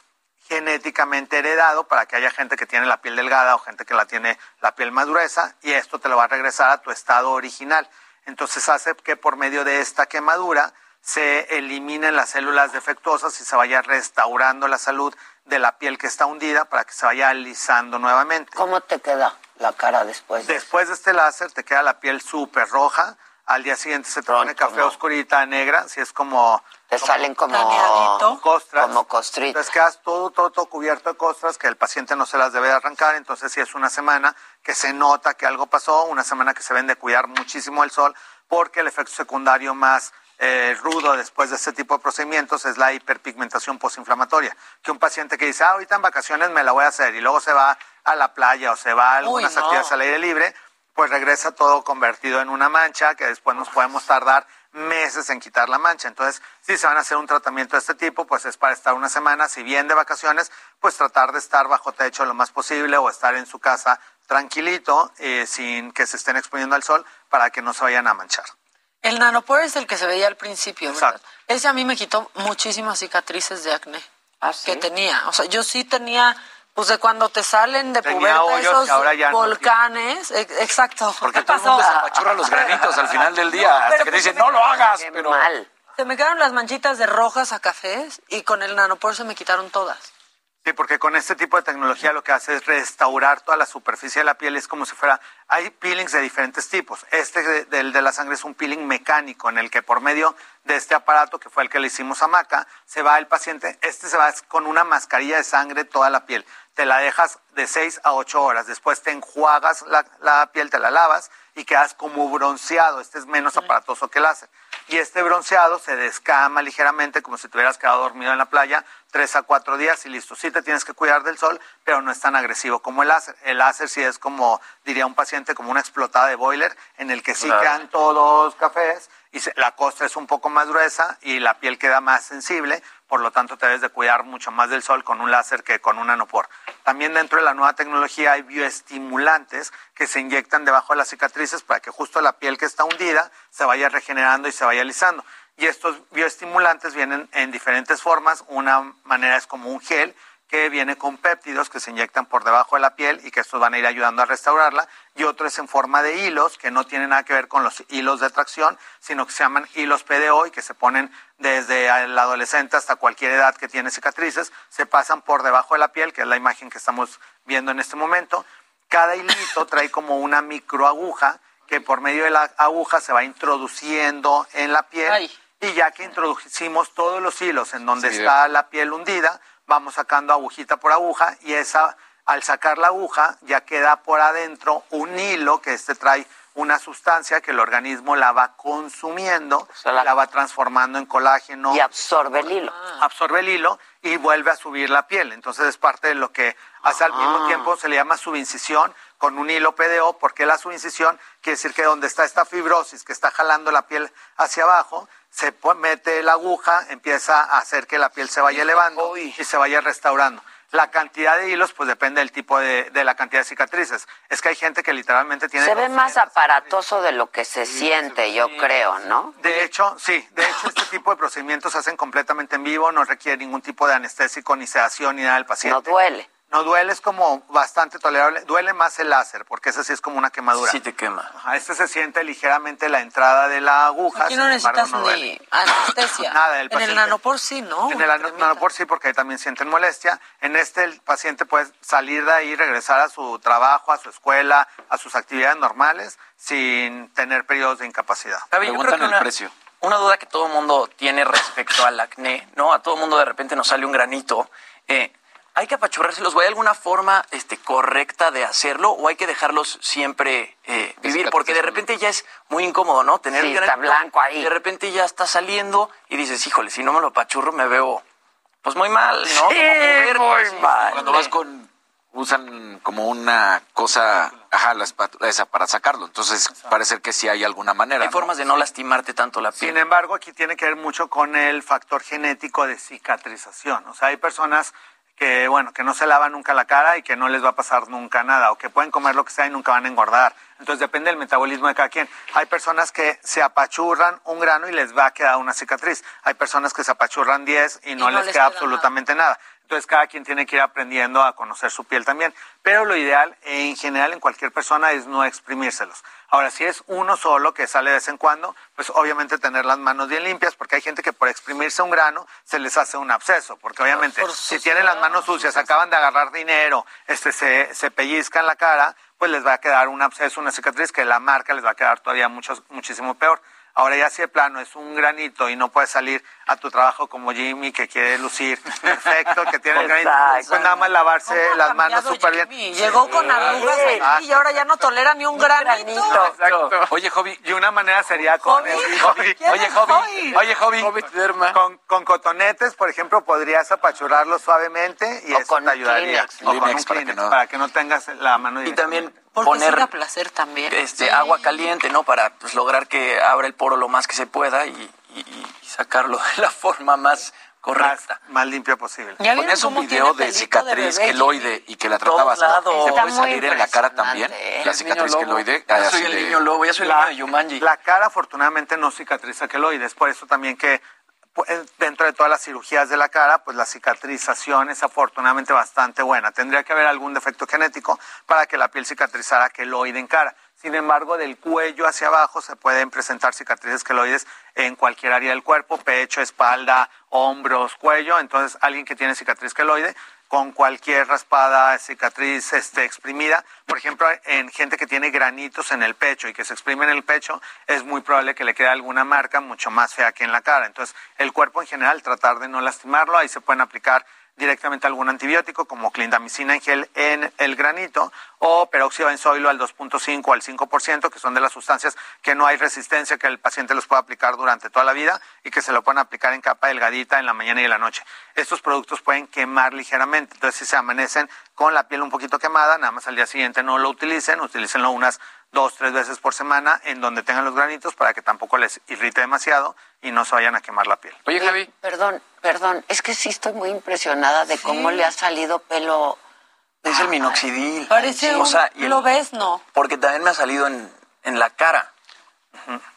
genéticamente heredado para que haya gente que tiene la piel delgada o gente que la tiene la piel más gruesa y esto te lo va a regresar a tu estado original. Entonces hace que por medio de esta quemadura se eliminen las células defectuosas y se vaya restaurando la salud de la piel que está hundida para que se vaya alisando nuevamente. ¿Cómo te queda la cara después? De después de este láser te queda la piel súper roja, al día siguiente se te pone café oscurita negra, si es como... Te salen como costras. Como costritas. Entonces quedas todo, todo, todo cubierto de costras que el paciente no se las debe arrancar, entonces si es una semana que se nota que algo pasó, una semana que se ven de cuidar muchísimo el sol, porque el efecto secundario más eh, rudo después de este tipo de procedimientos es la hiperpigmentación postinflamatoria. Que un paciente que dice, ah, ahorita en vacaciones me la voy a hacer y luego se va a la playa o se va a algunas actividades al aire libre, pues regresa todo convertido en una mancha que después nos podemos tardar meses en quitar la mancha. Entonces, si se van a hacer un tratamiento de este tipo, pues es para estar una semana, si bien de vacaciones, pues tratar de estar bajo techo lo más posible o estar en su casa tranquilito, eh, sin que se estén exponiendo al sol, para que no se vayan a manchar. El nanopore es el que se veía al principio, ¿verdad? Ese a mí me quitó muchísimas cicatrices de acné ¿Ah, que tenía. O sea, yo sí tenía, pues de cuando te salen de puberta esos volcanes. exacto. (laughs) Porque todo el mundo se apachurra los granitos al final del día, hasta que te dicen, no lo hagas, pero... Mal. Se me quedaron las manchitas de rojas a cafés y con el nanopore se me quitaron todas. Sí, porque con este tipo de tecnología lo que hace es restaurar toda la superficie de la piel. Es como si fuera. Hay peelings de diferentes tipos. Este del de la sangre es un peeling mecánico en el que por medio de este aparato, que fue el que le hicimos a Maca, se va el paciente. Este se va con una mascarilla de sangre toda la piel. Te la dejas de 6 a 8 horas. Después te enjuagas la, la piel, te la lavas y quedas como bronceado. Este es menos aparatoso que el láser y este bronceado se descama ligeramente como si te hubieras quedado dormido en la playa tres a cuatro días y listo. Sí te tienes que cuidar del sol, pero no es tan agresivo como el láser. El láser sí es como, diría un paciente, como una explotada de boiler en el que sí quedan todos cafés y la costra es un poco más gruesa y la piel queda más sensible, por lo tanto te debes de cuidar mucho más del sol con un láser que con un nanopor. También dentro de la nueva tecnología hay bioestimulantes que se inyectan debajo de las cicatrices para que justo la piel que está hundida se vaya regenerando y se vaya alisando. Y estos bioestimulantes vienen en diferentes formas. Una manera es como un gel que viene con péptidos que se inyectan por debajo de la piel y que estos van a ir ayudando a restaurarla, y otro es en forma de hilos, que no tienen nada que ver con los hilos de tracción, sino que se llaman hilos PDO y que se ponen desde el adolescente hasta cualquier edad que tiene cicatrices, se pasan por debajo de la piel, que es la imagen que estamos viendo en este momento. Cada hilito (laughs) trae como una microaguja que por medio de la aguja se va introduciendo en la piel. Y ya que introducimos todos los hilos en donde está la piel hundida, vamos sacando agujita por aguja y esa, al sacar la aguja, ya queda por adentro un hilo que este trae una sustancia que el organismo la va consumiendo, la... va transformando en colágeno. Y absorbe el hilo. Absorbe el hilo y vuelve a subir la piel. Entonces es parte de lo que hace al mismo ah. tiempo, se le llama subincisión con un hilo PDO, porque la subincisión quiere decir que donde está esta fibrosis que está jalando la piel hacia abajo, se mete la aguja, empieza a hacer que la piel se vaya elevando y se vaya restaurando. La cantidad de hilos, pues depende del tipo de, de, la cantidad de cicatrices. Es que hay gente que literalmente tiene... Se ve más aparatoso de lo que se siente, yo creo, ¿no? De hecho, sí. De hecho, este tipo de procedimientos se hacen completamente en vivo, no requiere ningún tipo de anestésico, ni sedación, ni nada del paciente. No duele. No duele, es como bastante tolerable. Duele más el láser, porque ese sí es como una quemadura. Sí te quema. A este se siente ligeramente la entrada de la aguja. Aquí no necesitas ni anestesia. (coughs) Nada, En el nanopor sí, ¿no? En el nanopor sí, porque ahí también sienten molestia. En este el paciente puede salir de ahí, regresar a su trabajo, a su escuela, a sus actividades normales, sin tener periodos de incapacidad. Preguntan el precio una duda que todo el mundo tiene respecto al acné, ¿no? A todo el mundo de repente nos sale un granito. Eh, ¿Hay que apachurrárselos? ¿Hay alguna forma este, correcta de hacerlo o hay que dejarlos siempre eh, vivir? Porque de repente ya es muy incómodo, ¿no? Tener sí, está blanco ahí. De repente ya está saliendo y dices, híjole, si no me lo apachurro me veo pues muy mal, ¿no? Sí, muy mal. Cuando vas con usan como una cosa Ajá, la espátula esa para sacarlo. Entonces, parece que sí hay alguna manera. Hay formas de no lastimarte tanto la piel. Sin embargo, aquí tiene que ver mucho con el factor genético de cicatrización. O sea, hay personas que, bueno, que no se lavan nunca la cara y que no les va a pasar nunca nada, o que pueden comer lo que sea y nunca van a engordar. Entonces depende del metabolismo de cada quien. Hay personas que se apachurran un grano y les va a quedar una cicatriz. Hay personas que se apachurran 10 y no, no les, les queda queda absolutamente nada. Entonces cada quien tiene que ir aprendiendo a conocer su piel también. Pero lo ideal en general en cualquier persona es no exprimírselos. Ahora, si es uno solo que sale de vez en cuando, pues obviamente tener las manos bien limpias, porque hay gente que por exprimirse un grano se les hace un absceso, porque obviamente si tienen las manos sucias, acaban de agarrar dinero, este se, se pellizcan la cara, pues les va a quedar un absceso, una cicatriz que la marca les va a quedar todavía mucho, muchísimo peor. Ahora ya si de plano es un granito y no puedes salir a tu trabajo como Jimmy que quiere lucir perfecto, que tiene el granito, pues nada más lavarse las manos súper bien. Llegó con arrugas aquí y ahora ya no tolera ni un granito. Exacto. Oye, Joby. Y una manera sería con Hobby. el- Hobby. ¿Quién Oye. Hobby? Oye, Joby. con, con cotonetes, por ejemplo, podrías apachurrarlo suavemente y O eso con te ayudaría. Kleenex. O con un Kleenex para que no- para que no tengas la mano Y también Porque poner placer también. este Sí. agua caliente, ¿no? Para pues, lograr que abra el poro lo más que se pueda y, y- y sacarlo de la (laughs) forma más correcta. más, más limpio posible. ¿Ya vieron Ponías un video de cicatriz bebé, queloide y que la tratabas. ¿Te Está puede salir en la cara también? ¿eh? La El cicatriz queloide. Ya así soy el de- niño lobo, ya soy el la, niño de Yumanji. la cara afortunadamente no cicatriza queloides, por eso también que dentro de todas las cirugías de la cara, pues la cicatrización es afortunadamente bastante buena. Tendría que haber algún defecto genético para que la piel cicatrizara queloide en cara. Sin embargo, del cuello hacia abajo se pueden presentar cicatrices queloides en cualquier área del cuerpo, pecho, espalda, hombros, cuello. Entonces, alguien que tiene cicatriz queloide con cualquier raspada, cicatriz este, exprimida. Por ejemplo, en gente que tiene granitos en el pecho y que se exprimen en el pecho, es muy probable que le quede alguna marca mucho más fea que en la cara. Entonces, el cuerpo en general, tratar de no lastimarlo, ahí se pueden aplicar directamente algún antibiótico como clindamicina en gel en el granito o peróxido de benzoilo al 2.5 al 5%, que son de las sustancias que no hay resistencia que el paciente los pueda aplicar durante toda la vida y que se lo pueden aplicar en capa delgadita en la mañana y en la noche. Estos productos pueden quemar ligeramente, entonces si se amanecen con la piel un poquito quemada, nada más al día siguiente no lo utilicen, utilícenlo unas dos, tres veces por semana en donde tengan los granitos para que tampoco les irrite demasiado y no se vayan a quemar la piel. Oye, Javi. Perdón, perdón, es que sí estoy muy impresionada de cómo le ha salido pelo. Es el minoxidil. Parece Sí, un, o sea, y el- ¿Lo ves? No. Porque también me ha salido en, en la cara.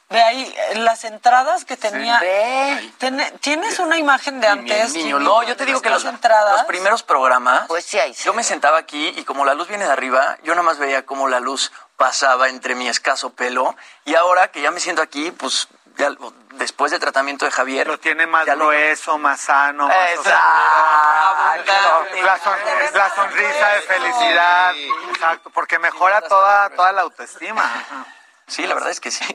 Ve ahí, eh, las entradas que tenía. Ve. Tiene- ¿Tienes una imagen de antes? Niño, no, yo te digo que Las los, entradas. los primeros programas, Pues sí, ahí yo me sentaba aquí y como la luz viene de arriba, yo nada más veía cómo la luz pasaba entre mi escaso pelo y ahora que ya me siento aquí, pues ya lo- después del tratamiento de Javier, Lo tiene más lo- grueso, más sano. Más Exacto. la, son- la sonrisa de felicidad. Exacto, porque mejora toda, toda la autoestima. Sí, la verdad es que sí.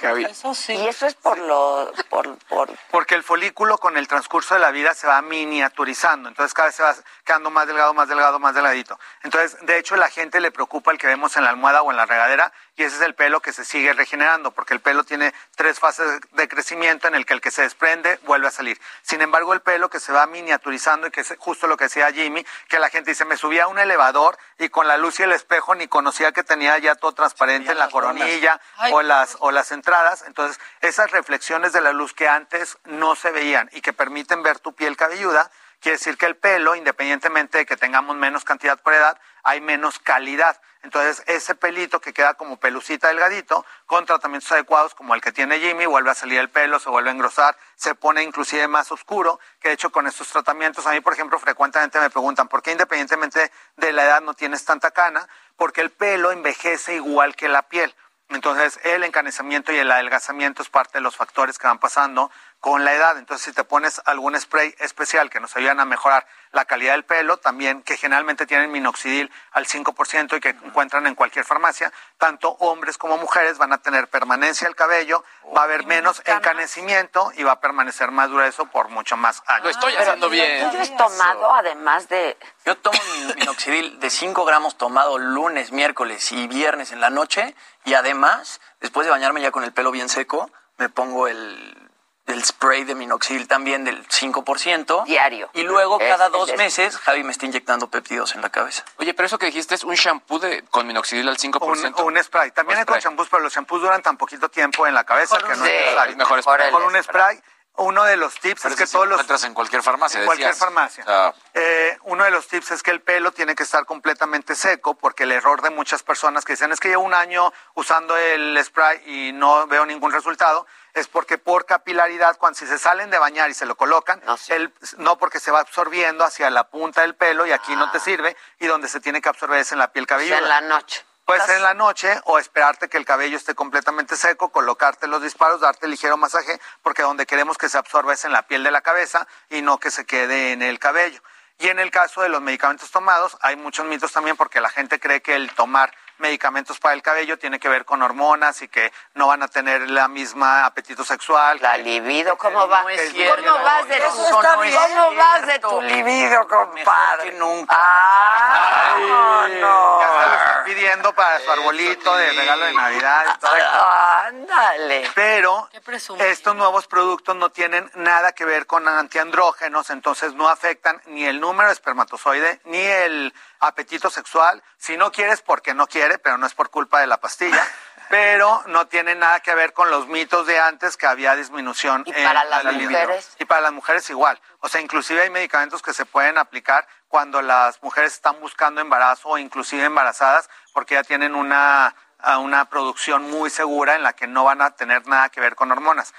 Javi. Eso sí. Y eso es por lo. Por, por, Porque el folículo con el transcurso de la vida se va miniaturizando, entonces cada vez se va quedando más delgado, más delgado, más delgadito. Entonces, de hecho, la gente le preocupa el que vemos en la almohada o en la regadera y ese es el pelo que se sigue regenerando, porque el pelo tiene tres fases de crecimiento en el que el que se desprende vuelve a salir. Sin embargo, el pelo que se va miniaturizando y que es justo lo que decía Jimmy, que la gente dice, me subía a un elevador y con la luz y el espejo ni conocía que tenía ya todo transparente en la coronilla Ay. o las, o las entradas. Entonces, esas reflexiones de la luz que antes no se veían y que permiten ver tu piel cabelluda, quiere decir que el pelo, independientemente de que tengamos menos cantidad por edad, hay menos calidad. Entonces, ese pelito que queda como pelucita delgadito, con tratamientos adecuados como el que tiene Jimmy, vuelve a salir el pelo, se vuelve a engrosar, se pone inclusive más oscuro, que de hecho con estos tratamientos, a mí, por ejemplo, frecuentemente me preguntan, ¿por qué independientemente de la edad no tienes tanta cana? Porque el pelo envejece igual que la piel. Entonces, el encanecimiento y el adelgazamiento es parte de los factores que van pasando con la edad. Entonces, si te pones algún spray especial que nos ayudan a mejorar la calidad del pelo, también que generalmente tienen minoxidil al 5% y que encuentran en cualquier farmacia, tanto hombres como mujeres van a tener permanencia del cabello, va a haber menos encanecimiento y va a permanecer más grueso por mucho más años. Lo estoy haciendo ¿Tú bien. has tomado, además de. Yo tomo mi (laughs) minoxidil de 5 gramos tomado lunes, miércoles y viernes en la noche y además, después de bañarme ya con el pelo bien seco, me pongo el del spray de minoxidil también del 5%. Diario. Y luego Es- cada es dos meses Javi me está inyectando péptidos en la cabeza. Oye, pero eso que dijiste es un shampoo de, con minoxidil al 5%. Un, un spray. También hay con champús, pero los champús duran tan poquito tiempo en la cabeza Mejor que no es Sí, necesario. es mejor spray. Con un spray, uno de los tips Pero es que todos lo los... encuentras en cualquier farmacia, En cualquier decías. farmacia. O Eh, uno de los tips es que el pelo tiene que estar completamente seco, porque el error de muchas personas que dicen es que llevo un año usando el spray y no veo ningún resultado, es porque por capilaridad, cuando si se salen de bañar y se lo colocan, el- no porque se va absorbiendo hacia la punta del pelo y aquí no te sirve, y donde se tiene que absorber es en la piel cabelluda. en la noche. Puede ser en la noche o esperarte que el cabello esté completamente seco, colocarte los disparos, darte ligero masaje, porque donde queremos que se absorba es en la piel de la cabeza y no que se quede en el cabello. Y en el caso de los medicamentos tomados, hay muchos mitos también porque la gente cree que el tomar medicamentos para el cabello tiene que ver con hormonas y que no van a tener la misma apetito sexual. La libido, ¿cómo va? es ¿Cómo cierto. vas de, Eso ¿cómo está bien. vas de tu libido, compadre? nunca. Ah, no, no. Ya se lo están pidiendo para su arbolito de regalo de Navidad y todo. Ándale. Pero estos nuevos productos no tienen nada que ver con antiandrógenos, entonces no afectan ni el número de espermatozoide ni el apetito sexual. Si no quieres, porque no quiere, pero no es por culpa de la pastilla. (laughs) Pero no tiene nada que ver con los mitos de antes que había disminución. ¿Y para las la libido. mujeres? Y para las mujeres igual. O sea, inclusive hay medicamentos que se pueden aplicar cuando las mujeres están buscando embarazo o inclusive embarazadas porque ya tienen una, a una producción muy segura en la que no van a tener nada que ver con hormonas.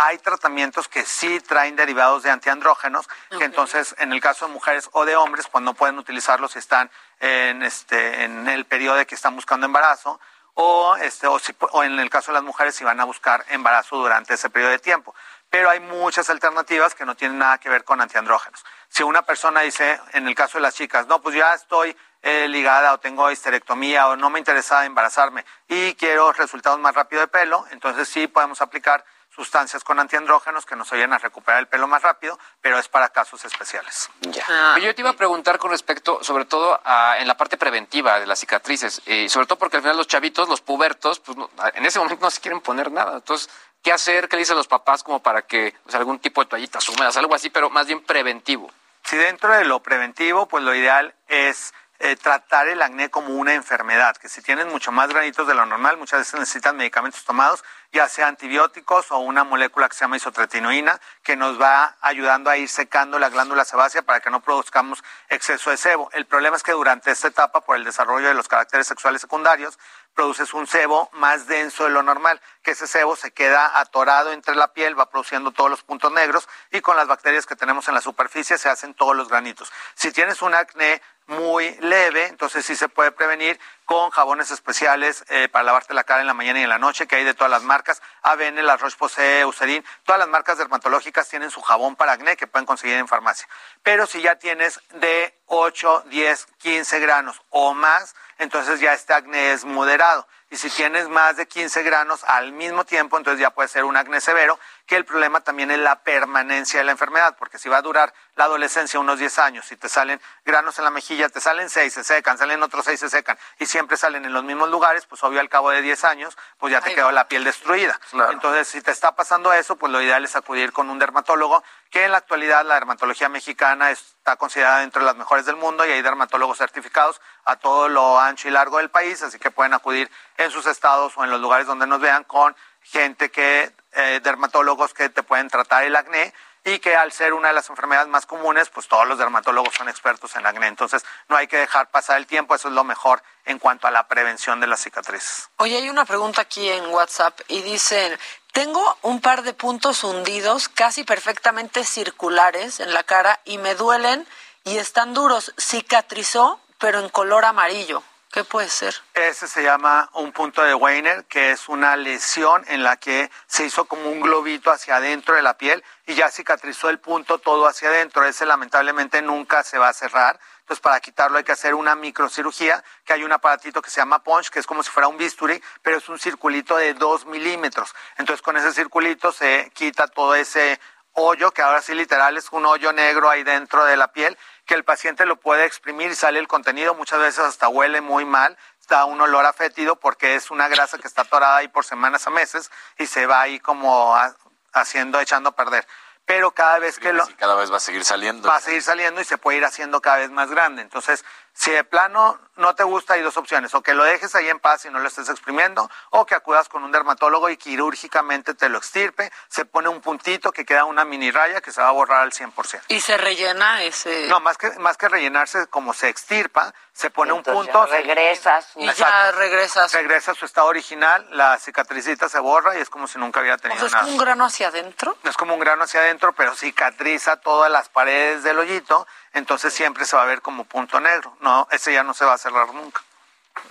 Hay tratamientos que sí traen derivados de antiandrógenos, que entonces en el caso de mujeres o de hombres, pues no pueden utilizarlos si están en, este, en el periodo de que están buscando embarazo, o, este, o, si- o en el caso de las mujeres si van a buscar embarazo durante ese periodo de tiempo. Pero hay muchas alternativas que no tienen nada que ver con antiandrógenos. Si una persona dice, en el caso de las chicas, no, pues ya estoy eh, ligada o tengo histerectomía o no me interesa embarazarme y quiero resultados más rápido de pelo, entonces sí podemos aplicar sustancias con antiandrógenos que nos ayuden a recuperar el pelo más rápido, pero es para casos especiales. Pero Yo te iba a preguntar con respecto, sobre todo a- en la parte preventiva de las cicatrices, eh, sobre todo porque al final los chavitos, los pubertos, pues no- en ese momento no se quieren poner nada. Entonces, ¿qué hacer? ¿Qué le dicen los papás como para que o sea, algún tipo de toallitas húmedas, algo así, pero más bien preventivo? Si dentro de lo preventivo, pues lo ideal es eh, tratar el acné como una enfermedad, que si tienes mucho más granitos de lo normal, muchas veces necesitan medicamentos tomados, ya sea antibióticos o una molécula que se llama isotretinoína, que nos va ayudando a ir secando la glándula sebácea para que no produzcamos exceso de sebo. El problema es que durante esta etapa, por el desarrollo de los caracteres sexuales secundarios, produces un sebo más denso de lo normal, que ese sebo se queda atorado entre la piel, va produciendo todos los puntos negros y con las bacterias que tenemos en la superficie se hacen todos los granitos. Si tienes un acné muy leve, entonces sí se puede prevenir con jabones especiales eh, para lavarte la cara en la mañana y en la noche, que hay de todas las marcas, ABN, La Roche-Posay, Eucerin, todas las marcas dermatológicas tienen su jabón para acné que pueden conseguir en farmacia. Pero si ya tienes de 8, 10, 15 granos o más, entonces ya este acné es moderado. Y si tienes más de 15 granos al mismo tiempo, entonces ya puede ser un acné severo, que el problema también es la permanencia de la enfermedad, porque si va a durar la adolescencia unos 10 años, si te salen granos en la mejilla, te salen 6, se secan, salen otros 6, se secan, y siempre salen en los mismos lugares, pues obvio al cabo de 10 años, pues ya te Ahí quedó va. la piel destruida. Entonces, si te está pasando eso, pues lo ideal es acudir con un dermatólogo, que en la actualidad la dermatología mexicana está considerada dentro de las mejores del mundo y hay dermatólogos certificados a todo lo ancho y largo del país, así que pueden acudir en sus estados o en los lugares donde nos vean con gente que, eh, dermatólogos que te pueden tratar el acné y que al ser una de las enfermedades más comunes, pues todos los dermatólogos son expertos en acné. Entonces, no hay que dejar pasar el tiempo, eso es lo mejor en cuanto a la prevención de las cicatrices. Oye, hay una pregunta aquí en WhatsApp y dicen, tengo un par de puntos hundidos casi perfectamente circulares en la cara y me duelen y están duros. Cicatrizó, pero en color amarillo. ¿Qué puede ser? Ese se llama un punto de Weiner, que es una lesión en la que se hizo como un globito hacia adentro de la piel y ya cicatrizó el punto todo hacia adentro. Ese lamentablemente nunca se va a cerrar. Entonces, para quitarlo hay que hacer una microcirugía, que hay un aparatito que se llama punch, que es como si fuera un bisturí, pero es un circulito de dos milímetros. Entonces, con ese circulito se quita todo ese hoyo, que ahora sí literal es un hoyo negro ahí dentro de la piel, que el paciente lo puede exprimir y sale el contenido, muchas veces hasta huele muy mal, da un olor a fétido porque es una grasa que está atorada ahí por semanas a meses y se va ahí como a- haciendo, echando a perder. Pero cada vez que lo... Y cada vez va a seguir saliendo. Va a seguir saliendo y se puede ir haciendo cada vez más grande. Entonces, si de plano no te gusta, hay dos opciones. O que lo dejes ahí en paz y no lo estés exprimiendo, o que acudas con un dermatólogo y quirúrgicamente te lo extirpe. Se pone un puntito que queda una mini raya que se va a borrar al 100%. Y se rellena ese... No, más que, más que rellenarse, como se extirpa, se pone un punto. ya regresas. Y ya regresas. Regresa a su estado original, la cicatricita se borra y es como si nunca hubiera O tenido sea, es nada. como un grano hacia adentro. Es como un grano hacia adentro, pero cicatriza todas las paredes del hoyito, entonces siempre se va a ver como punto negro. No, ese ya no se va a cerrar nunca.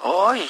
Uy,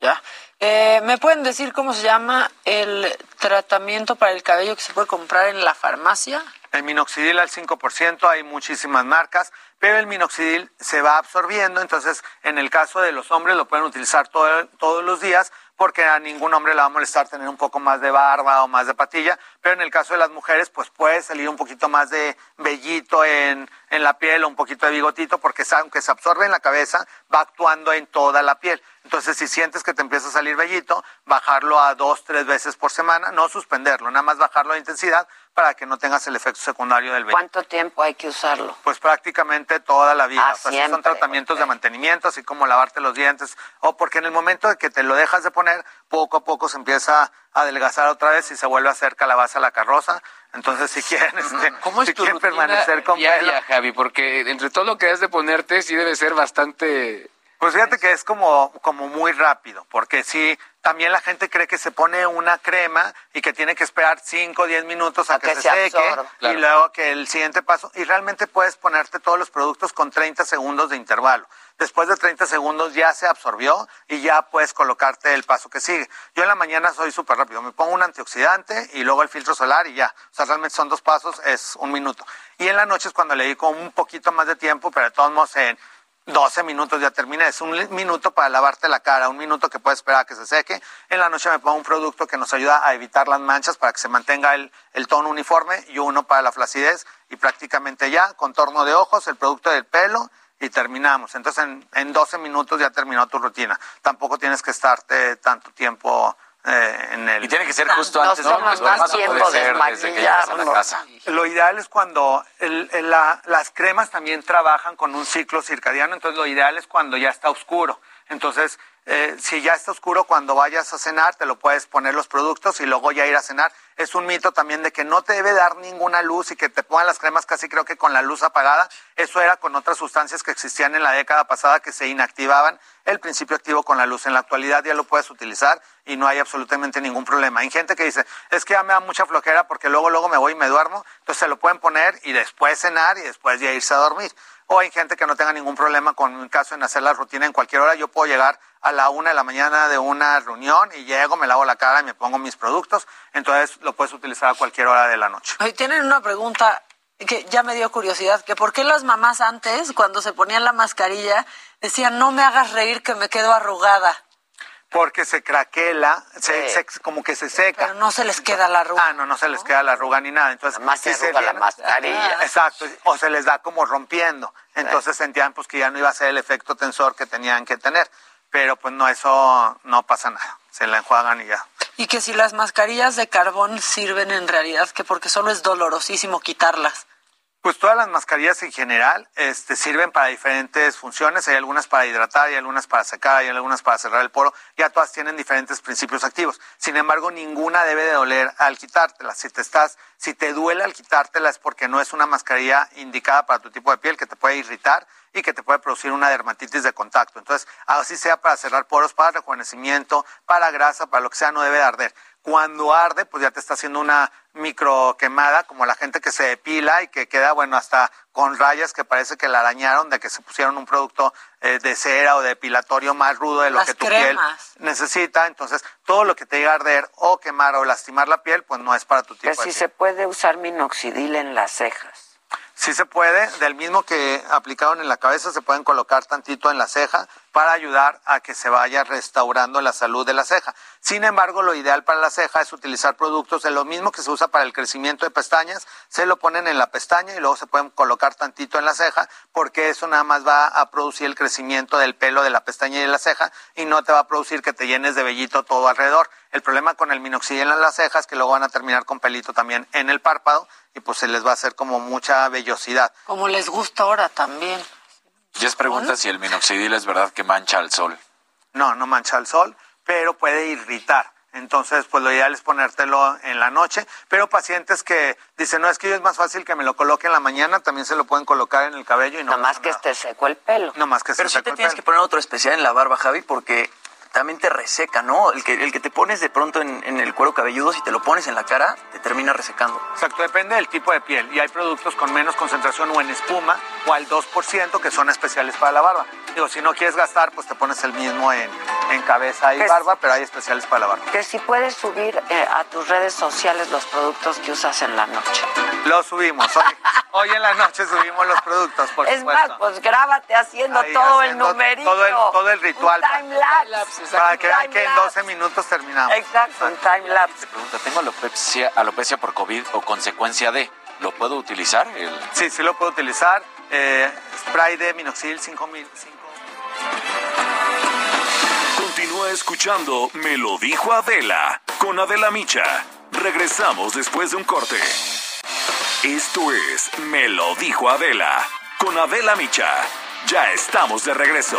ya. Eh, ¿Me pueden decir cómo se llama el tratamiento para el cabello que se puede comprar en la farmacia? El minoxidil al 5%, hay muchísimas marcas, pero el minoxidil se va absorbiendo, entonces en el caso de los hombres lo pueden utilizar todo- todos los días porque a ningún hombre le va a molestar tener un poco más de barba o más de patilla, pero en el caso de las mujeres pues puede salir un poquito más de vellito en, en la piel o un poquito de bigotito porque aunque se absorbe en la cabeza va actuando en toda la piel. Entonces si sientes que te empieza a salir vellito, bajarlo a dos, tres veces por semana, no suspenderlo, nada más bajarlo de intensidad para que no tengas el efecto secundario del vello. ¿Cuánto tiempo hay que usarlo? Pues prácticamente toda la vida. Ah, o sea, sí siempre, son tratamientos de mantenimiento, así como lavarte los dientes, o porque en el momento de que te lo dejas de poner, poco a poco se empieza a adelgazar otra vez y se vuelve a hacer calabaza a la carroza. Entonces, si quieren, este, ¿Cómo es si tu quieren permanecer con diaria, pelo, Javi? Porque entre todo lo que has de ponerte, sí debe ser bastante... Pues fíjate que es como, como muy rápido, porque sí, también la gente cree que se pone una crema y que tiene que esperar 5 o 10 minutos a, que, que se, se seque absorba. y luego que el siguiente paso, y realmente puedes ponerte todos los productos con 30 segundos de intervalo. Después de 30 segundos ya se absorbió y ya puedes colocarte el paso que sigue. Yo en la mañana soy súper rápido, me pongo un antioxidante y luego el filtro solar y ya. O sea, realmente son dos pasos, es un minuto. Y en la noche es cuando le dedico un poquito más de tiempo, pero de todos modos en 12 minutos ya terminé. Es un minuto para lavarte la cara, un minuto que puedes esperar a que se seque. En la noche me pongo un producto que nos ayuda a evitar las manchas para que se mantenga el, el tono uniforme y uno para la flacidez y prácticamente ya, contorno de ojos, el producto del pelo y terminamos. Entonces en, en 12 minutos ya terminó tu rutina. Tampoco tienes que estarte tanto tiempo eh, en el... Y tiene que ser justo No antes de somos irnos, más tiempo puede ser desde que llegas a la desmaquillarnos. casa. Lo ideal es cuando el- el- la- las cremas también trabajan con un ciclo circadiano, entonces lo ideal es cuando ya está oscuro. Entonces, eh, si ya está oscuro, cuando vayas a cenar, te lo puedes poner los productos y luego ya ir a cenar. Es un mito también de que no te debe dar ninguna luz y que te pongan las cremas casi creo que con la luz apagada. Eso era con otras sustancias que existían en la década pasada que se inactivaban el principio activo con la luz. En la actualidad ya lo puedes utilizar y no hay absolutamente ningún problema. Hay gente que dice, es que ya me da mucha flojera porque luego, luego me voy y me duermo. Entonces se lo pueden poner y después cenar y después ya irse a dormir. O hay gente que no tenga ningún problema con el caso en hacer la rutina en cualquier hora. Yo puedo llegar a la una de la mañana de una reunión y llego, me lavo la cara y me pongo mis productos. Entonces lo puedes utilizar a cualquier hora de la noche. Hoy tienen una pregunta que ya me dio curiosidad, que por qué las mamás antes, cuando se ponían la mascarilla, decían, no me hagas reír que me quedo arrugada. Porque se craquela, se, se- como que se seca. Pero no se les queda la arruga. Ah, no, no se les queda la arruga ni nada. Entonces, Además se sí arruga la mascarilla. Exacto, o se les da como rompiendo. Entonces sentían pues que ya no iba a ser el efecto tensor que tenían que tener. Pero pues no, eso no pasa nada. Se la enjuagan y ya. Y que si las mascarillas de carbón sirven en realidad, que porque solo es dolorosísimo quitarlas. Pues todas las mascarillas en general este, sirven para diferentes funciones. Hay algunas para hidratar, hay algunas para secar, hay algunas para cerrar el poro. Ya todas tienen diferentes principios activos. Sin embargo, ninguna debe de doler al quitártela. Si te estás, si te duele al quitártela es porque no es una mascarilla indicada para tu tipo de piel que te puede irritar y que te puede producir una dermatitis de contacto. Entonces, así sea para cerrar poros, para rejuvenecimiento, para grasa, para lo que sea, no debe de arder. Cuando arde, pues ya te está haciendo una micro quemada, como la gente que se depila y que queda, bueno, hasta con rayas que parece que la arañaron de que se pusieron un producto eh, de cera o depilatorio más rudo de lo Las que tu cremas. piel necesita. Entonces, todo lo que te llega a arder o quemar o lastimar la piel, pues no es para tu tipo de si piel. se puede usar minoxidil en las cejas. Sí se puede, del mismo que aplicaron en la cabeza, se pueden colocar tantito en la ceja para ayudar a que se vaya restaurando la salud de la ceja. Sin embargo, lo ideal para la ceja es utilizar productos de lo mismo que se usa para el crecimiento de pestañas, se lo ponen en la pestaña y luego se pueden colocar tantito en la ceja, porque eso nada más va a producir el crecimiento del pelo de la pestaña y de la ceja y no te va a producir que te llenes de vellito todo alrededor. El problema con el minoxidil en las cejas es que luego van a terminar con pelito también en el párpado y pues se les va a hacer como mucha vellosidad. Como les gusta ahora también. Jess pregunta si el minoxidil es verdad que mancha al sol. No, no mancha al sol, pero puede irritar. Entonces, pues lo ideal es ponértelo en la noche, pero pacientes que dicen, no, es que yo es más fácil que me lo coloque en la mañana, también se lo pueden colocar en el cabello y no Nada más que esté seco el pelo. No más que Pero esté sí te seco el tienes pelo. que poner otro especial en la barba, Javi, porque también te reseca, ¿no? El que, el que te pones de pronto en, en el cuero cabelludo, si te lo pones en la cara, te termina resecando. Exacto, depende del tipo de piel. Y hay productos con menos concentración o en espuma o al 2% que son especiales para la barba. Digo, si no quieres gastar, pues te pones el mismo en, en cabeza y Que barba, pero hay especiales para la barba. Que si puedes subir eh, a tus redes sociales los productos que usas en la noche. Lo subimos. Hoy, hoy en la noche subimos los productos, por es supuesto. más, pues grábate haciendo Ahí todo haciendo el numerito. Todo el, todo el ritual. Un time lapse. Para que vean que en Time-lapse. 12 minutos terminamos. Exacto, un time lapse. Pregunta, tengo alopecia, alopecia por COVID o consecuencia de. ¿Lo puedo utilizar? El... Sí, sí lo puedo utilizar. Eh, spray de minoxidil 5000. Continúa escuchando Me lo dijo Adela con Adela Micha. Regresamos después de un corte. Esto es Me lo dijo Adela con Adela Micha. Ya estamos de regreso.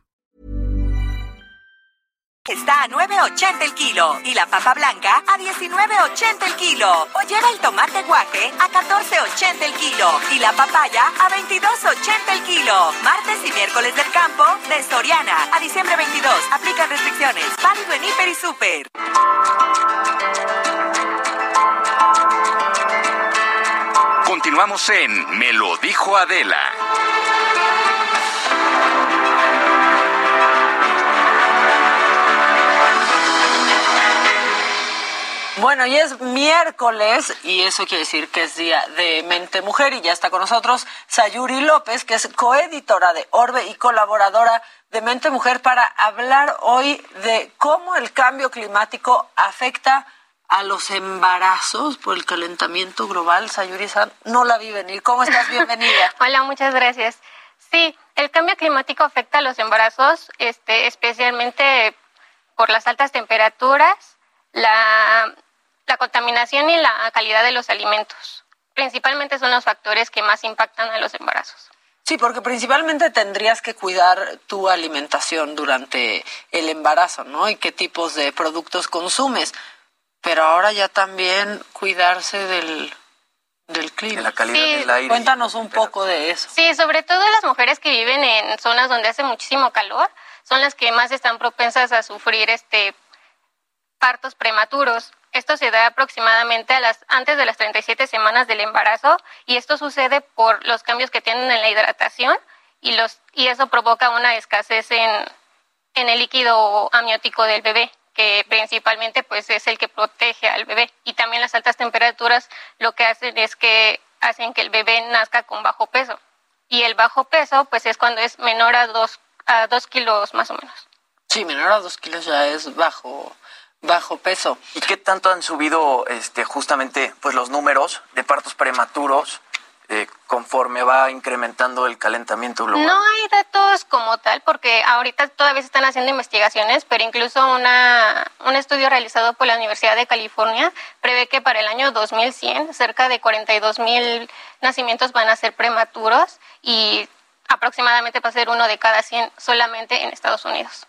Está a 9.80 el kilo y la papa blanca a 19.80 el kilo. O lleva el tomate guaje a 14.80 el kilo y la papaya a 22.80 el kilo. Martes y miércoles del campo de Soriana a diciembre 22. Aplica restricciones. Válido en Hiper y Super. Continuamos en Me lo dijo Adela. Bueno, y es miércoles y eso quiere decir que es día de Mente Mujer y ya está con nosotros Sayuri López, que es coeditora de Orbe y colaboradora de Mente Mujer para hablar hoy de cómo el cambio climático afecta a los embarazos por el calentamiento global. Sayuri San, no la vi venir. ¿Cómo estás? (laughs) Bienvenida. Hola, muchas gracias. Sí, el cambio climático afecta a los embarazos, este, especialmente por las altas temperaturas, la, la contaminación y la calidad de los alimentos. Principalmente son los factores que más impactan a los embarazos. Sí, porque principalmente tendrías que cuidar tu alimentación durante el embarazo, ¿no? Y qué tipos de productos consumes. Pero ahora ya también cuidarse del, del clima. De la calidad Sí. del aire. Cuéntanos un poco de eso. Sí, sobre todo las mujeres que viven en zonas donde hace muchísimo calor son las que más están propensas a sufrir este partos prematuros. Esto se da aproximadamente a las antes de las 37 semanas del embarazo y esto sucede por los cambios que tienen en la hidratación y los y eso provoca una escasez en, el líquido amniótico del bebé que principalmente pues es el que protege al bebé. Y también las altas temperaturas lo que hacen es que hacen que el bebé nazca con bajo peso. Y el bajo peso pues es cuando es menor a dos a dos kilos más o menos. Sí, menor a dos kilos ya es bajo, bajo peso. ¿Y qué tanto han subido este, justamente pues, los números de partos prematuros eh, conforme va incrementando el calentamiento global? No hay datos como tal, porque ahorita todavía se están haciendo investigaciones, pero incluso una, un estudio realizado por la Universidad de California prevé que para el año 2100 cerca de 42 mil nacimientos van a ser prematuros y aproximadamente va a ser uno de cada 100 solamente en Estados Unidos.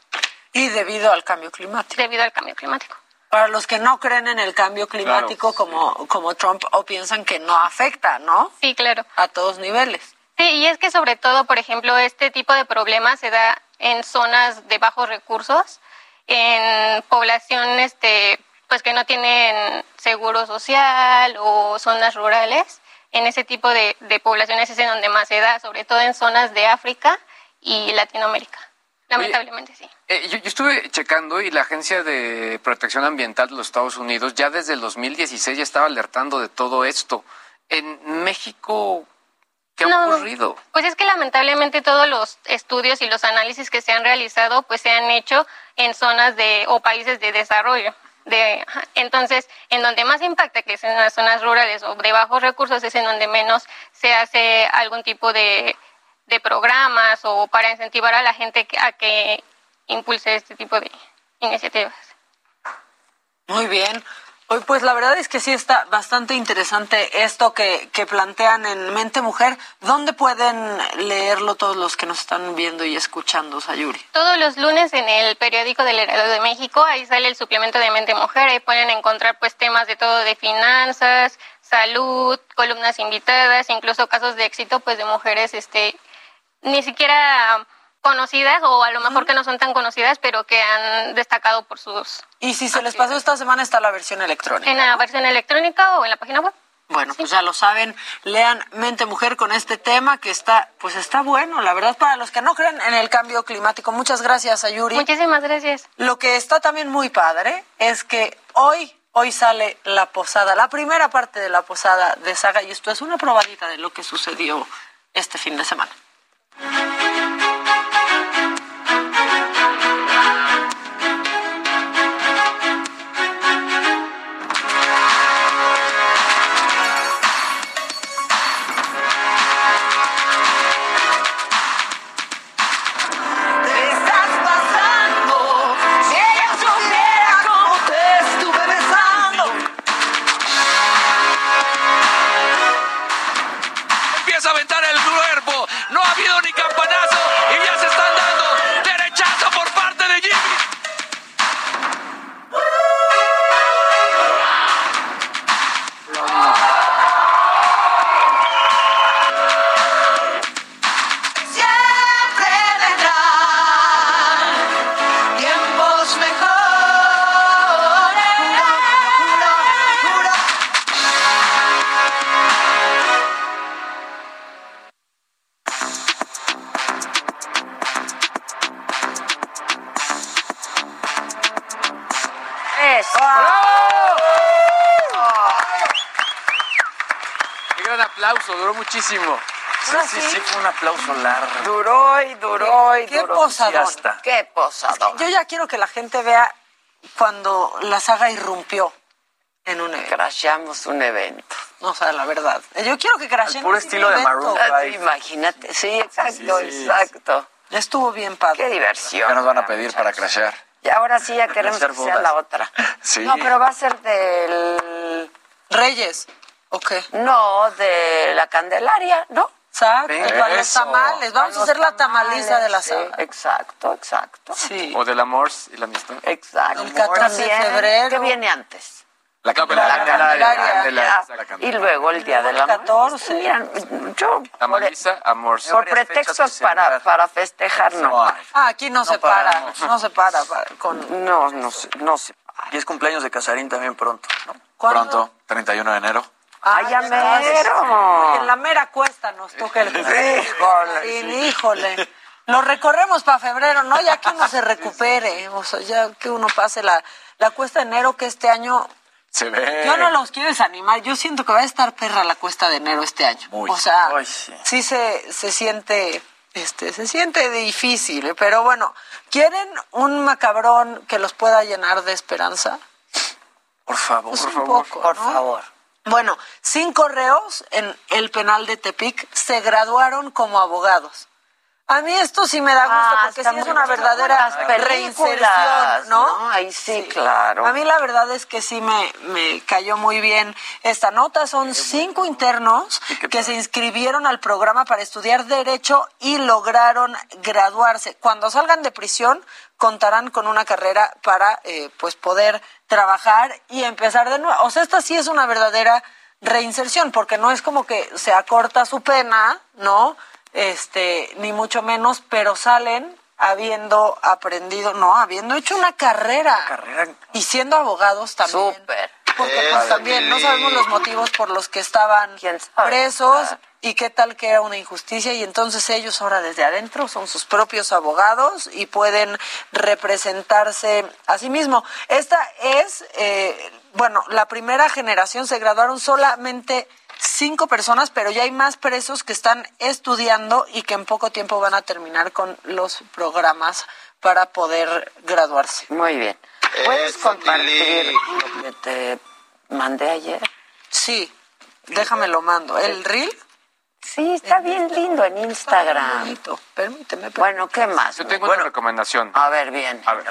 Y debido al cambio climático. Debido al cambio climático. Para los que no creen en el cambio climático como, como Trump o piensan que no afecta, ¿no? Sí, claro. A todos niveles. Sí, y es que sobre todo, por ejemplo, este tipo de problemas se da en zonas de bajos recursos, en población este, pues que no tienen seguro social o zonas rurales. En ese tipo de, de poblaciones es en donde más se da, sobre todo en zonas de África y Latinoamérica. Lamentablemente sí. Eh, yo, yo estuve checando y la Agencia de Protección Ambiental de los Estados Unidos ya desde el 2016 ya estaba alertando de todo esto. En México, ¿qué ha ocurrido? Pues es que lamentablemente todos los estudios y los análisis que se han realizado pues se han hecho en zonas de o países de desarrollo. De, entonces, en donde más impacta, que es en las zonas rurales o de bajos recursos, es en donde menos se hace algún tipo de, de programas o para incentivar a la gente a que impulse este tipo de iniciativas. Muy bien. Hoy, pues la verdad es que sí está bastante interesante esto que, que plantean en Mente Mujer. ¿Dónde pueden leerlo todos los que nos están viendo y escuchando, Sayuri? Todos los lunes en el periódico del Heraldo de México, ahí sale el suplemento de Mente Mujer, ahí pueden encontrar pues temas de todo de finanzas, salud, columnas invitadas, incluso casos de éxito pues de mujeres este ni siquiera conocidas o a lo mejor que no son tan conocidas, pero que han destacado por sus Y si se les pasó esta semana está la versión electrónica. en la versión electrónica o en la página web. Bueno, pues ya lo saben, lean Mente Mujer con este tema que está, pues está bueno, la verdad, para los que no creen en el cambio climático. Muchas gracias, Ayuri. Muchísimas gracias. Lo que está también muy padre es que hoy, hoy sale la posada, la primera parte de la posada de Saga, y esto es una probadita de lo que sucedió este fin de semana. Te (laughs) muchísimo. Sí, sí, sí, fue un aplauso largo. Duró y duró y Qué duró. posadón. Qué posadón. Yo ya quiero que la gente vea cuando la saga irrumpió en un evento. Crashamos un evento. No, o sea, la verdad. Yo quiero que crashen puro estilo un de. Maroon Ah. Imagínate, sí, exacto, Sí, sí, exacto. Estuvo bien padre. Qué diversión. ¿Qué nos van a pedir para crashear? Y ahora sí ya queremos que hacer sea la otra. (laughs) Sí. No, pero va a ser del... Reyes. ¿O qué? No, de la Candelaria, ¿no? Exacto. Venga, para los tamales. Vamos a Los hacer la tamaliza de la sí, saga. Exacto, exacto. Sí. O del amor y la amistad. Exacto. El 14 de También, febrero. ¿Qué viene antes? La Candelaria. La Candelaria. Candelaria. ya. Y luego el Día del Amor. 14. Mira, yo Tamaliza, amor. por pretextos para, para festejar, no. Ay, Ah, aquí no, se para. No se para. para- con... No, no, se- no se Y es cumpleaños de Casarín también pronto, ¿no? ¿Cuándo? Pronto, 31 de enero. ¡Ay, estás. mero! En la mera cuesta nos toca el (laughs) Híjole, Sí, híjole. Lo recorremos para febrero, ¿no? Ya que uno se (laughs) recupere. O sea, ya que uno pase la, la cuesta de enero, que este año. Se ve. Yo no los quiero desanimar. Yo siento que va a estar perra la cuesta de enero este año. Muy. O sea, Ay, sí. sí se, se siente. Este, se siente difícil, ¿eh? pero bueno, ¿quieren un macabrón que los pueda llenar de esperanza? Por favor, Pues por favor. poco, Por ¿no? favor. Bueno, cinco reos en el penal de Tepic se graduaron como abogados. A mí esto sí me da gusto Ah, porque sí es una verdadera reinserción, ¿no? ¿no? Ahí sí, claro. A mí la verdad es que sí me, me cayó muy bien esta nota. Son cinco internos que se inscribieron al programa para estudiar Derecho y lograron graduarse. Cuando salgan de prisión, contarán con una carrera para eh, pues poder trabajar y empezar de nuevo. O sea, esta sí es una verdadera reinserción, porque no es como que se acorta su pena, ¿no? Este, ni mucho menos, pero salen habiendo aprendido, no, habiendo hecho una carrera. Y siendo abogados también. Súper. Porque pues también no sabemos los motivos por los que estaban presos y qué tal que era una injusticia y entonces ellos ahora desde adentro son sus propios abogados y pueden representarse a sí mismos. Esta es, eh, bueno, la primera generación se graduaron solamente cinco personas, pero ya hay más presos que están estudiando y que en poco tiempo van a terminar con los programas para poder graduarse. Muy bien. ¿Puedes compartir lo que te mandé ayer? Sí, déjame lo mando. ¿El reel? Sí, está bien lindo en Instagram. Permíteme. Bueno, ¿qué más? Yo tengo una recomendación. A ver, bien. A ver,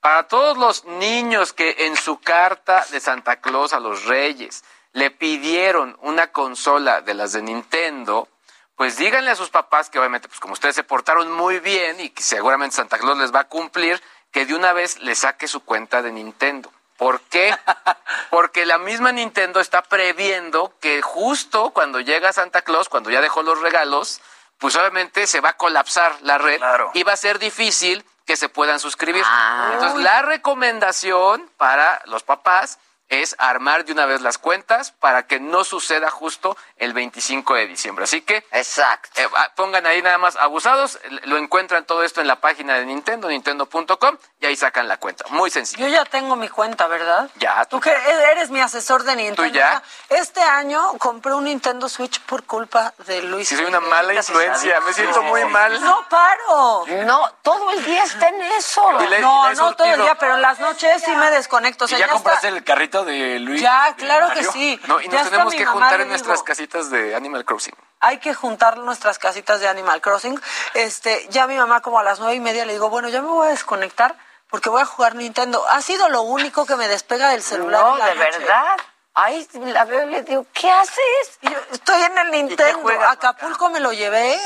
Para todos los niños que en su carta de Santa Claus a los Reyes le pidieron una consola de las de Nintendo, pues díganle a sus papás que obviamente, pues como ustedes se portaron muy bien y que seguramente Santa Claus les va a cumplir, que de una vez le saque su cuenta de Nintendo. ¿Por qué? (laughs) Porque la misma Nintendo está previendo que justo cuando llega Santa Claus, cuando ya dejó los regalos, pues obviamente se va a colapsar la red y va a ser difícil que se puedan suscribir. Entonces, la recomendación para los papás es armar de una vez las cuentas para que no suceda justo el 25 de diciembre. Así que Exacto. eh, ah, pongan ahí nada más abusados, lo encuentran todo esto en la página de Nintendo, nintendo.com, y ahí sacan la cuenta. Muy sencillo. Yo ya tengo mi cuenta, ¿verdad? Ya, Tú que eres mi asesor de Nintendo. Tú ya. Este año compré un Nintendo Switch por culpa de Luis. Sí, soy una mala influencia, me siento muy mal. No paro. No, todo el día está en eso. Y le- no, no todo el día, pero en las noches sí me desconecto. O sea, ¿Y ya ya compraste está- el carrito de Luis? Ya, claro que sí. No, y Ya nos tenemos que juntar en nuestras digo, casitas de Animal Crossing. Hay que juntar nuestras casitas de Animal Crossing. Este, ya mi mamá como a las nueve y media le digo, bueno, ya me voy a desconectar porque voy a jugar Nintendo. Ha sido lo único que me despega del celular. No, en la de noche. verdad. Ahí la veo y le digo, ¿qué haces? Y yo estoy en el Nintendo. Acapulco me lo llevé.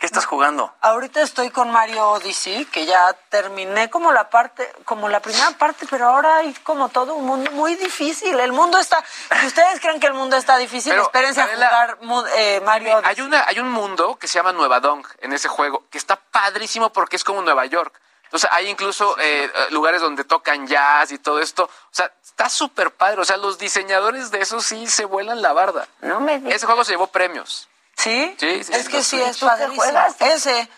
¿Qué estás jugando? Ahorita estoy con Mario Odyssey, que ya terminé como la parte, como la primera parte, pero ahora hay como todo un mundo muy difícil. El mundo está, si ustedes creen que el mundo está difícil, Pero, espérense Adela, a jugar eh, Mario Odyssey. Hay, una, hay un mundo que se llama Nueva Dong en ese juego, que está padrísimo porque es como Nueva York. Entonces hay incluso eh, lugares donde tocan jazz y todo esto. O sea, está súper padre. O sea, los diseñadores de eso sí se vuelan la barda. No me digas. Ese juego se llevó premios. ¿Sí? Sí, sí, Es que sí, es ¿Tú qué padrísimo. Ese,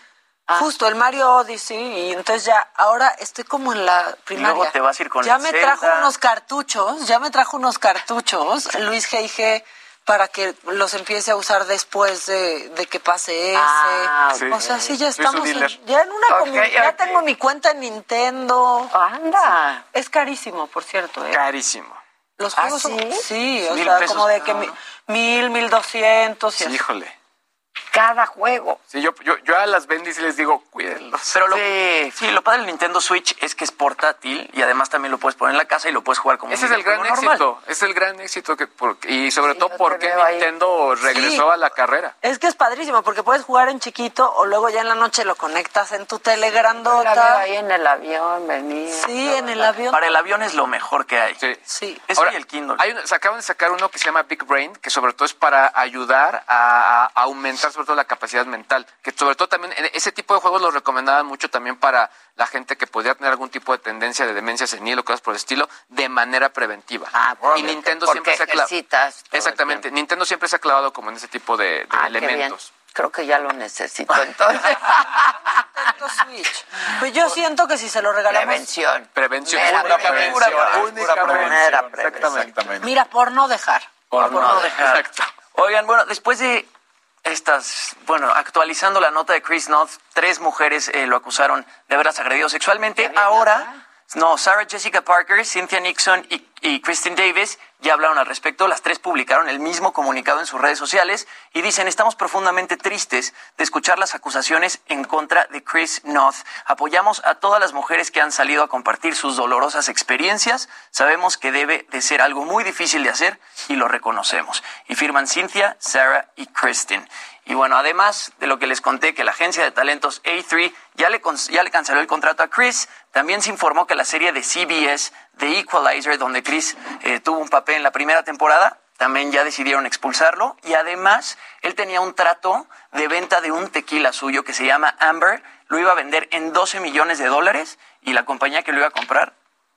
justo el Mario Odyssey, y entonces ya, ahora estoy como en la primaria. luego te vas a ir con Ya me Zelda. trajo unos cartuchos, ya me trajo unos cartuchos, Luis G.I.G., para que los empiece a usar después de, de que pase ese. Ah, Sí. O sea, sí, ya estamos en, ya en una Ok, comunidad, ya tengo mi cuenta en Nintendo. Anda. Es carísimo, por cierto, ¿eh? Carísimo. Los ¿Ah, juegos son- sí? sí, o sea, pesos como de que mi- mil, mil doscientos y así. Híjole. Cada juego. Sí, yo, yo, yo a las bendis les digo, cuídenlos. Pero lo, Sí. sí. lo padre del Nintendo Switch es que es portátil y además también lo puedes poner en la casa y lo puedes jugar como Ese un es el gran normal. éxito. Es el gran éxito que por- y sobre Sí, todo porque ahí. Nintendo regresó Sí. a la carrera. Es que es padrísimo porque puedes jugar en chiquito o luego ya en la noche lo conectas en tu tele La veo grandota. ahí en el avión, venía. Sí, en el avión. Para el avión es lo mejor que hay. Sí. Sí. Eso Ahora, y el Kindle. Hay un- se acaban de sacar uno que se llama Big Brain, que sobre todo es para ayudar a, a aumentar sobre todo la capacidad mental. Que sobre todo también, en ese tipo de juegos lo recomendaban mucho también para la gente que podría tener algún tipo de tendencia de demencia senil o cosas por el estilo, de manera preventiva. Ah, y Nintendo siempre se ha clavado. Exactamente. Nintendo siempre se ha clavado como en ese tipo de, de Ah, qué bien. elementos. Creo que ya lo necesito (laughs) entonces. Switch. Pues yo siento que si se lo regalamos. Prevención. Prevención. Mera prevención. Única prevención. prevención. Prevención. Exactamente. Mira, por no dejar. Por no dejar. Exacto. Oigan, bueno, después de estas, bueno, actualizando la nota de Chris North, tres mujeres eh, lo acusaron de haberlas agredido sexualmente. Ahora No, Sarah Jessica Parker, Cynthia Nixon y, y Kristen Davis ya hablaron al respecto. Las tres publicaron el mismo comunicado en sus redes sociales y dicen, estamos profundamente tristes de escuchar las acusaciones en contra de Chris Noth. Apoyamos a todas las mujeres que han salido a compartir sus dolorosas experiencias. Sabemos que debe de ser algo muy difícil de hacer y lo reconocemos. Y firman Cynthia, Sarah y Kristen. Y bueno, además de lo que les conté, que la agencia de talentos A3 ya le, ya le canceló el contrato a Chris, también se informó que la serie de CBS, The Equalizer, donde Chris eh, tuvo un papel en la primera temporada, también ya decidieron expulsarlo. Y además, él tenía un trato de venta de un tequila suyo que se llama Amber, lo iba a vender en 12 millones de dólares y la compañía que lo iba a comprar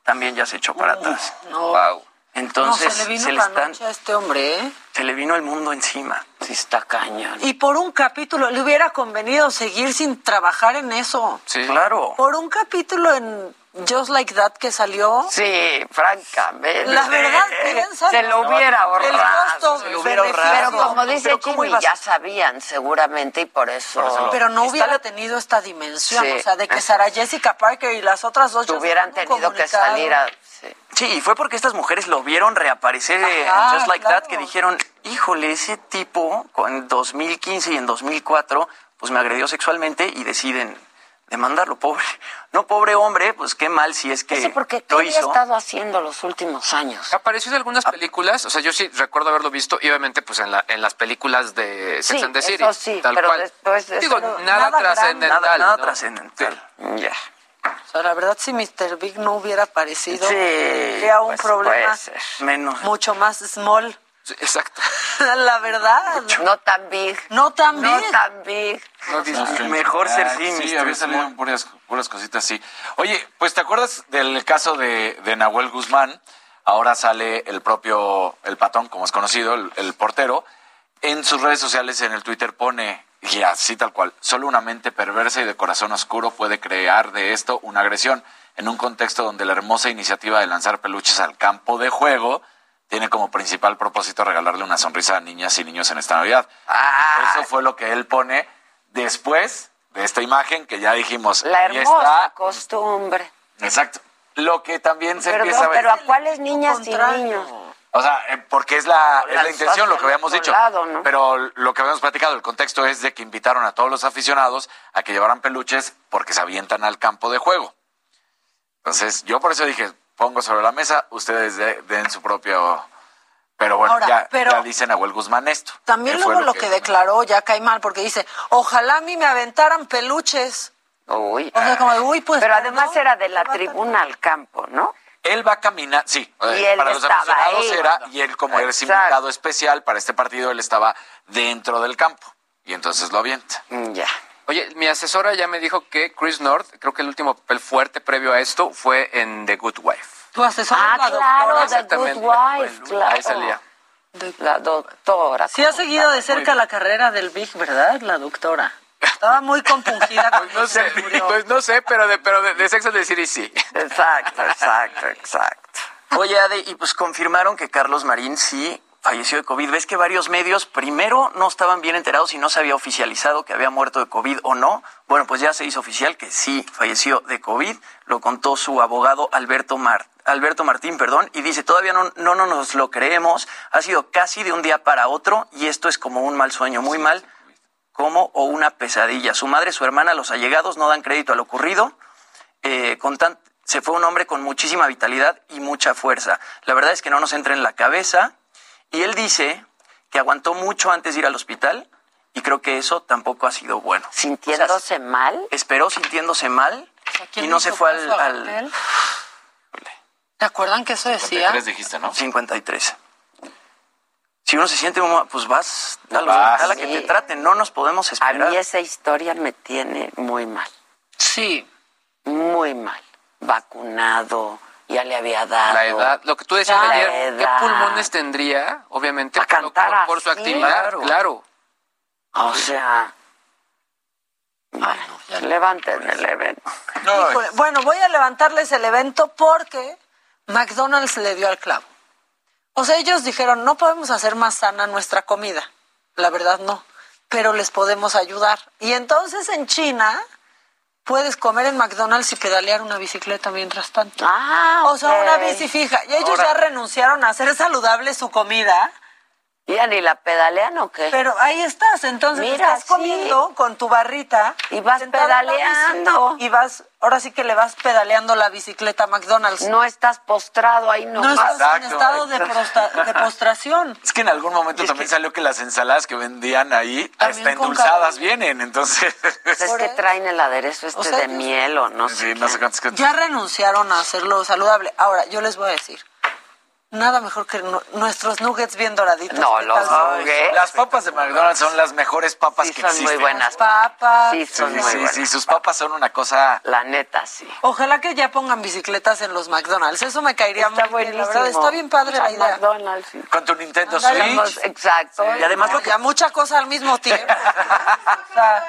también ya se echó para atrás. no. Wow. Entonces, no, se le vino se le la están- noche a este hombre, ¿eh? se le vino el mundo encima. Sí, está cañón. Y por un capítulo, le hubiera convenido seguir sin trabajar en eso. Sí. Claro. Por un capítulo en Just Like That que salió. Sí, francamente. La verdad, piensa. Se lo hubiera ahorrado. El costo, Se lo hubiera ahorrado. Pero como dice Pero ¿cómo Jimmy, ibas a- ya sabían seguramente y por eso... Pero no hubiera tenido esta dimensión, Sí. o sea, de que Sarah Jessica Parker y las otras dos Hubieran tenido que salir a... Sí, y fue porque estas mujeres lo vieron reaparecer en Ajá, Just Like claro. That que dijeron, híjole, ese tipo en 2015 y en 2004 pues me agredió sexualmente y deciden demandarlo, pobre. No, pobre hombre, pues qué mal si es que Eso porque ¿qué lo había hizo. estado haciendo los últimos años? Apareció en algunas películas, o sea, yo sí recuerdo haberlo visto, y obviamente, pues en, la, en las películas de Sex Sí, and the City. eso sí, tal pero cual. después de Digo, nada, nada trascendental. Nada, nada ¿no? trascendental. Ya. O sea, la verdad, si Mr. Big no hubiera aparecido, Sí, sería un pues, problema. Menos. mucho más small. Exacto. (laughs) la verdad. No tan big. No tan No big. tan big. Mejor ser Ay, sí, Sí, Mr. había salido puras, puras cositas así. Oye, pues ¿te acuerdas del caso de, de Nahuel Guzmán? Ahora sale el propio, el patón, como es conocido, el, el portero. En sus redes sociales, en el Twitter, pone, y así tal cual, solo una mente perversa y de corazón oscuro puede crear de esto una agresión. En un contexto donde la hermosa iniciativa de lanzar peluches al campo de juego tiene como principal propósito regalarle una sonrisa a niñas y niños en esta Navidad. Ah. Eso fue lo que él pone después de esta imagen que ya dijimos. La hermosa está- costumbre. exacto. Lo que también se Perdón, empieza a ver. pero ¿a cuáles niñas y niños? O sea, eh, porque es la, es la intención, lo que habíamos dicho. lado, ¿no? Pero lo que habíamos platicado, el contexto es de que invitaron a todos los aficionados a que llevaran peluches porque se avientan al campo de juego. Entonces, yo por eso dije, pongo sobre la mesa, ustedes de- den su propio... Pero bueno, Ahora, ya, pero- ya dicen Nahuel Guzmán esto. También luego lo que, declaró ya cae mal, porque dice, ojalá a mí me aventaran peluches. Uy. O sea, como, de, uy, pues. Pero además era de la ¿qué va a tribuna al campo, ¿no? Él va a caminar, sí, Y eh, él para los aficionados ahí. era, y él como eres Exacto. invitado especial para este partido, él estaba dentro del campo. Y entonces lo avienta. Mm, Ya. Oye, mi asesora ya me dijo que Chris North, creo que el último papel fuerte previo a esto fue en The Good Wife. Tu asesor Ah, la claro, doctora. The Good Exactamente. Wife, claro. Ahí salía. La doctora. Sí ha seguido de cerca la carrera del Big, ¿verdad? La doctora. Estaba muy compungida cuando (laughs) No sé, pues no sé, pero de, pero de, de Sex and the City sí. Exacto, exacto, exacto. Oye, Ade, y pues confirmaron que Carlos Marín sí falleció de COVID. ¿Ves que varios medios primero no estaban bien enterados y no se había oficializado que había muerto de COVID o no? Bueno, pues ya se hizo oficial que sí falleció de COVID. Lo contó su abogado Alberto Alberto Martín, perdón, y dice, todavía no, no, no nos lo creemos, ha sido casi de un día para otro y esto es como un mal sueño, muy mal, como o una pesadilla. Su madre, su hermana, los allegados no dan crédito a lo ocurrido. Eh, con tan- se fue un hombre con muchísima vitalidad y mucha fuerza. La verdad es que no nos entra en la cabeza. Y él dice que aguantó mucho antes de ir al hospital y creo que eso tampoco ha sido bueno. ¿Sintiéndose mal? Esperó sintiéndose mal ¿quién y no se fue al... al-? ¿Te acuerdan que eso decía? dijiste, ¿no? 53. Si uno se siente, mal, pues vas a que Sí. te traten. No nos podemos A esperar. mí esa historia me tiene muy mal, Sí. muy mal. Vacunado, ya le había dado. La edad, lo que tú decías La ayer, ¿qué edad. pulmones tendría? Obviamente, A por, cantar por- por su actividad, Claro. claro. O sea, bueno, levanten el evento. Híjole, Bueno, voy a levantarles el evento porque McDonald's le dio al clavo. O sea, ellos dijeron, no podemos hacer más sana nuestra comida. La verdad no, pero les podemos ayudar. Y entonces en China puedes comer en McDonald's y pedalear una bicicleta mientras tanto. Ah, O sea, una bici fija. Y ellos Ahora- ya renunciaron a hacer saludable su comida. ¿Ya ni la pedalean o qué? Pero ahí estás, entonces Mira, estás sí. comiendo con tu barrita. Y vas pedaleando. Y vas, ahora sí que le vas pedaleando la bicicleta a McDonald's. No estás postrado ahí No nomás. estás en estado de, prosta- de postración. Es que en algún momento también salió que las ensaladas que vendían ahí También hasta endulzadas vienen, entonces... Pues es que traen el aderezo este O sea, de miel o no sé. Sí, no sé cuántas cosas. Ya renunciaron a hacerlo saludable. Ahora, yo les voy a decir, nada mejor que nu- nuestros nuggets bien doraditos. No, ¿Qué los nuggets. Las papas de McDonald's son las mejores papas Sí, que son existen. muy buenas. Papas. Sí, Sí, son muy sí, buenas. sí, sus papas son una cosa... La neta, sí. Ojalá que ya pongan bicicletas en los McDonald's. Eso me caería Está muy bien. La buenísimo. verdad, está bien padre la idea. McDonald's, sí. Con tu Nintendo. Switch. Exacto. Y además lo que, Ya mucha cosa al mismo (laughs) tiempo. o sea,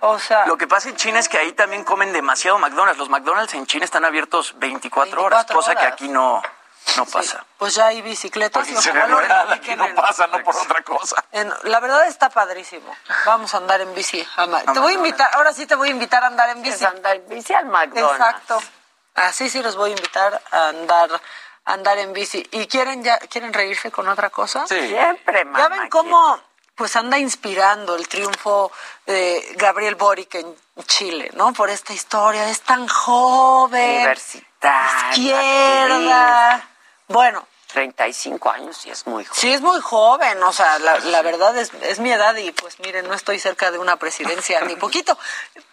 o sea, lo que pasa en China es que ahí también comen demasiado McDonald's. Los McDonald's en China están abiertos 24, horas, 24 cosa que horas. aquí no, no pasa. pues ya hay bicicletas. Lo real, aquí repliquen no pasa, no por otra cosa. en- la verdad está padrísimo. Vamos a andar en bici. ama- Te voy a invitar, ahora sí te voy a invitar a andar en bici. Es andar en bici al McDonald's. Exacto. Así sí los voy a invitar a andar a andar en bici. ¿Y quieren ya quieren reírse con otra cosa? Sí. Siempre, mamá. Ya ven cómo pues anda inspirando el triunfo de Gabriel Boric en Chile, ¿no? Por esta historia, es tan joven, Universitaria. izquierda. Bueno, 35 años y es muy joven. Sí, es muy joven, o sea, la, la verdad es, es mi edad y pues miren, no estoy cerca de una presidencia ni (laughs) poquito,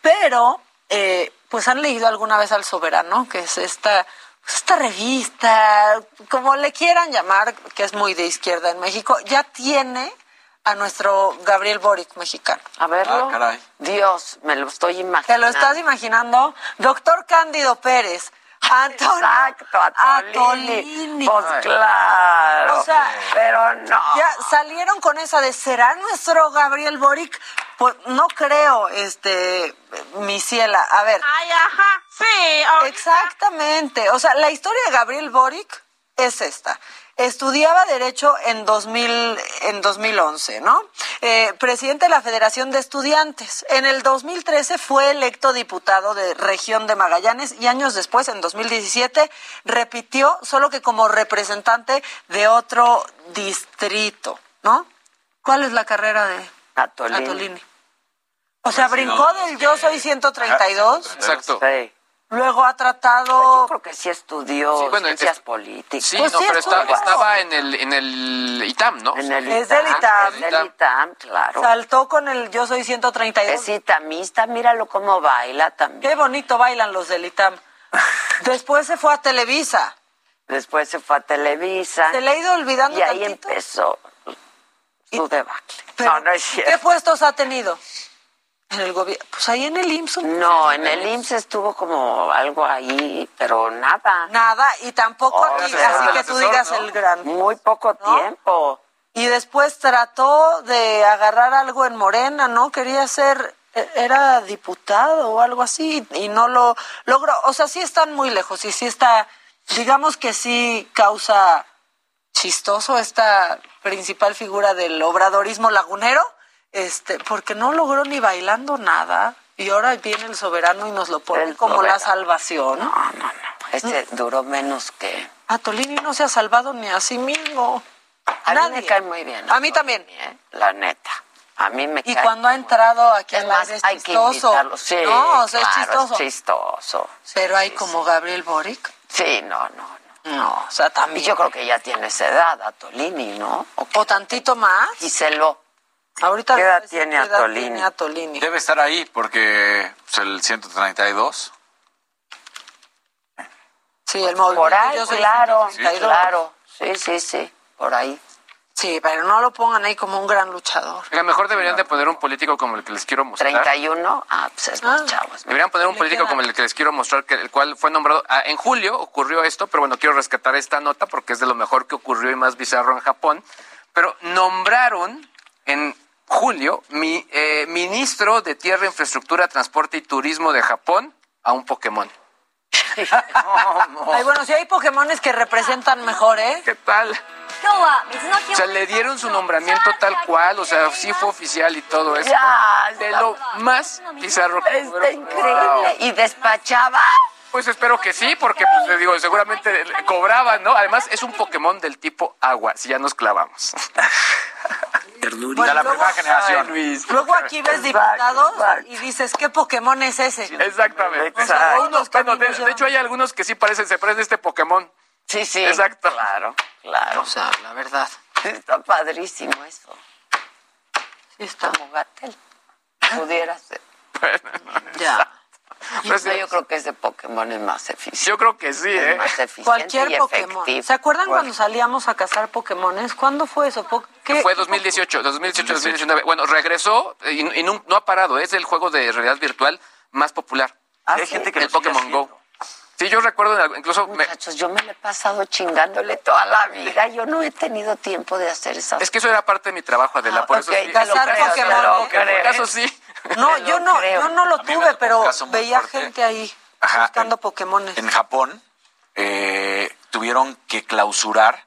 pero eh, pues han leído alguna vez al Soberano, que es esta, pues, esta revista, como le quieran llamar, que es muy de izquierda en México, ya tiene a nuestro Gabriel Boric mexicano. A verlo. Ah, caray. Dios, me lo estoy imaginando. ¿Te lo estás imaginando? Doctor Cándido Pérez. Antonio Exacto, a Tolini. Atolini. Pues claro. O sea, pero no. Ya salieron con esa de ¿será nuestro Gabriel Boric? Pues no creo, este, mi ciela. A ver. Ay, ajá, sí. Exactamente. O sea, la historia de Gabriel Boric es esta. Estudiaba Derecho en, 2000, en 2011, ¿no? Eh, presidente de la Federación de Estudiantes. En el 2013 fue electo diputado de Región de Magallanes y años después, en 2017, repitió, solo que como representante de otro distrito, ¿no? ¿Cuál es la carrera de Atolini. Atolini? O sea, brincó del Yo Soy 132. Exacto. Sí. Luego ha tratado. Yo creo que sí estudió Sí, bueno, ciencias es- políticas. Sí, Pues no, sí, pero está- estaba en el, en el ITAM, ¿no? En el Es del ITAM. Es del ITAM, claro. Saltó con el Yo Soy 132. Es itamista, míralo cómo baila también. Qué bonito bailan los del ITAM. (laughs) Después se fue a Televisa. Después se fue a Televisa. Se le ha ido olvidando Y ahí tantito. empezó su debacle. Pero, no, no es ¿Qué cierto. puestos ha tenido? En el gobierno. Pues ahí en el IMSS. No, en el IMSS estuvo como algo ahí, pero nada. Nada, y tampoco Oh, aquí, sí, así que tú digas ¿no? el gran. Muy poco ¿No? tiempo. Y después trató de agarrar algo en Morena, ¿no? Quería ser, e- era diputado o algo así, y no lo logró. O sea, sí están muy lejos y sí está, digamos que sí causa chistoso esta principal figura del obradorismo lagunero, este, porque no logró ni bailando nada. Y ahora viene el soberano y nos lo pone El como la salvación. No, no, no. Este duró menos que. Atolini no se ha salvado ni a sí mismo. A mí Nadie. me cae muy bien. A mí también. ¿eh? La neta. A mí me Y cae. cuando ha entrado aquí al aire es hay que chistoso. invitarlo. Sí, no, o sea, es claro, chistoso. Es chistoso. Pero hay como Gabriel Boric. Sí, no, no, no. O sea, Y también. yo creo que ya tiene esa edad, Atolini, ¿no? O, O tantito más. Giselo. Ahorita ¿Qué edad tiene qué edad Atolini? tiene Atolini. Debe estar ahí porque pues, el 132. Sí, el movimiento. Por ahí, yo soy claro, 132. claro. Sí, sí, sí, por ahí. Sí, pero no lo pongan ahí como un gran luchador. A lo mejor deberían de poner un político como el que les quiero mostrar. 31, ah, pues es más Ah. chavos. Deberían poner un político queda. como el que les quiero mostrar, que el cual fue nombrado. ah, en julio ocurrió esto, pero bueno, quiero rescatar esta nota porque es de lo mejor que ocurrió y más bizarro en Japón. Pero nombraron en julio mi eh, ministro de Tierra, Infraestructura, Transporte y Turismo de Japón a un Pokémon. Ay, bueno, si hay Pokémones que representan mejor, ¿eh? ¿Qué tal? O sea, le dieron su nombramiento tal cual, o sea, sí fue oficial y todo eso. Ya, de lo más bizarro que Está increíble. ¿Y despachaba? Pues espero que sí, porque pues le digo, seguramente cobraban, ¿no? Además, es un Pokémon del tipo agua, si ya nos clavamos. De la primera generación. Luego aquí ves diputados y dices, ¿qué Pokémon es ese? Exactamente. O sea, bueno, de, hecho, hay algunos que sí parecen, se parecen a este Pokémon. Sí, sí. Exacto. Claro, claro. O sea, la verdad. Está padrísimo eso. Sí, está. Como Gatel. Pudiera ser. (laughs) Ya. Pues, No, yo creo que ese Pokémon es más eficiente. Yo creo que sí, Es ¿eh? más eficiente Cualquier y Pokémon. efectivo. ¿Se acuerdan cuando salíamos a cazar Pokémones? ¿Cuándo fue eso? Po- ¿Qué? Fue 2018, 2018, 2019. Bueno, regresó y, y no, no ha parado. Es el juego de realidad virtual más popular. ¿Ah, Hay sí? gente que el Pokémon Go. Sí, yo recuerdo, incluso me- Muchachos, yo me lo he pasado chingándole toda la vida. Yo no he tenido tiempo de hacer esas es que eso era parte de mi trabajo, Adela. Ah, por ok, eso sí. cazar Pokémon. En caso sí. (laughs) No, yo no, creo. yo no lo tuve, pero veía fuerte. gente ahí Ajá, buscando Pokémones. En Japón eh, tuvieron que clausurar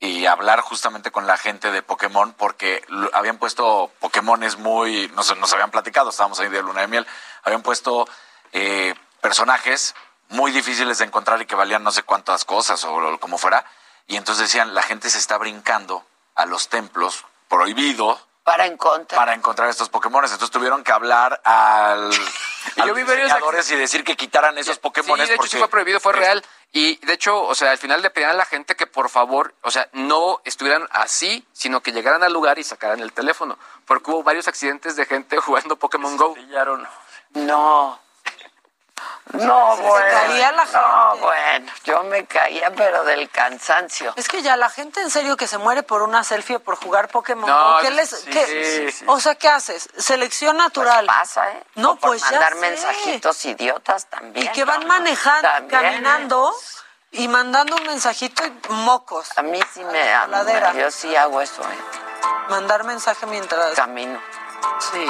y hablar justamente con la gente de Pokémon porque habían puesto Pokémones muy, nos, nos habían platicado, estábamos ahí de luna de miel, habían puesto eh, personajes muy difíciles de encontrar y que valían no sé cuántas cosas o lo- como fuera. Y entonces decían, la gente se está brincando a los templos prohibido para encontrar. para encontrar estos Pokémones. Entonces tuvieron que hablar al, Y a yo los vi varios diseñadores y decir que quitaran esos Pokémones Sí, de hecho sí fue prohibido, fue real. Y de hecho, o sea, al final le pedían a la gente que por favor, o sea, no estuvieran así, sino que llegaran al lugar y sacaran el teléfono. Porque hubo varios accidentes de gente (laughs) jugando Pokémon Go. No. No, (laughs) Se bueno. caía la No, bueno. Yo me caía, pero del cansancio. Es que ya la gente en serio que se muere por una selfie o por jugar Pokémon No, ¿qué les, sí, qué- sí, sí. O sea, ¿qué haces? Selección natural. pasa, ¿eh? No, O por pues ya mandar sé. mensajitos idiotas también. Y que van manejando, También. caminando y mandando un mensajito y mocos. A mí sí me A la. Yo sí hago eso, ¿eh? Mandar mensaje mientras... Camino. Sí.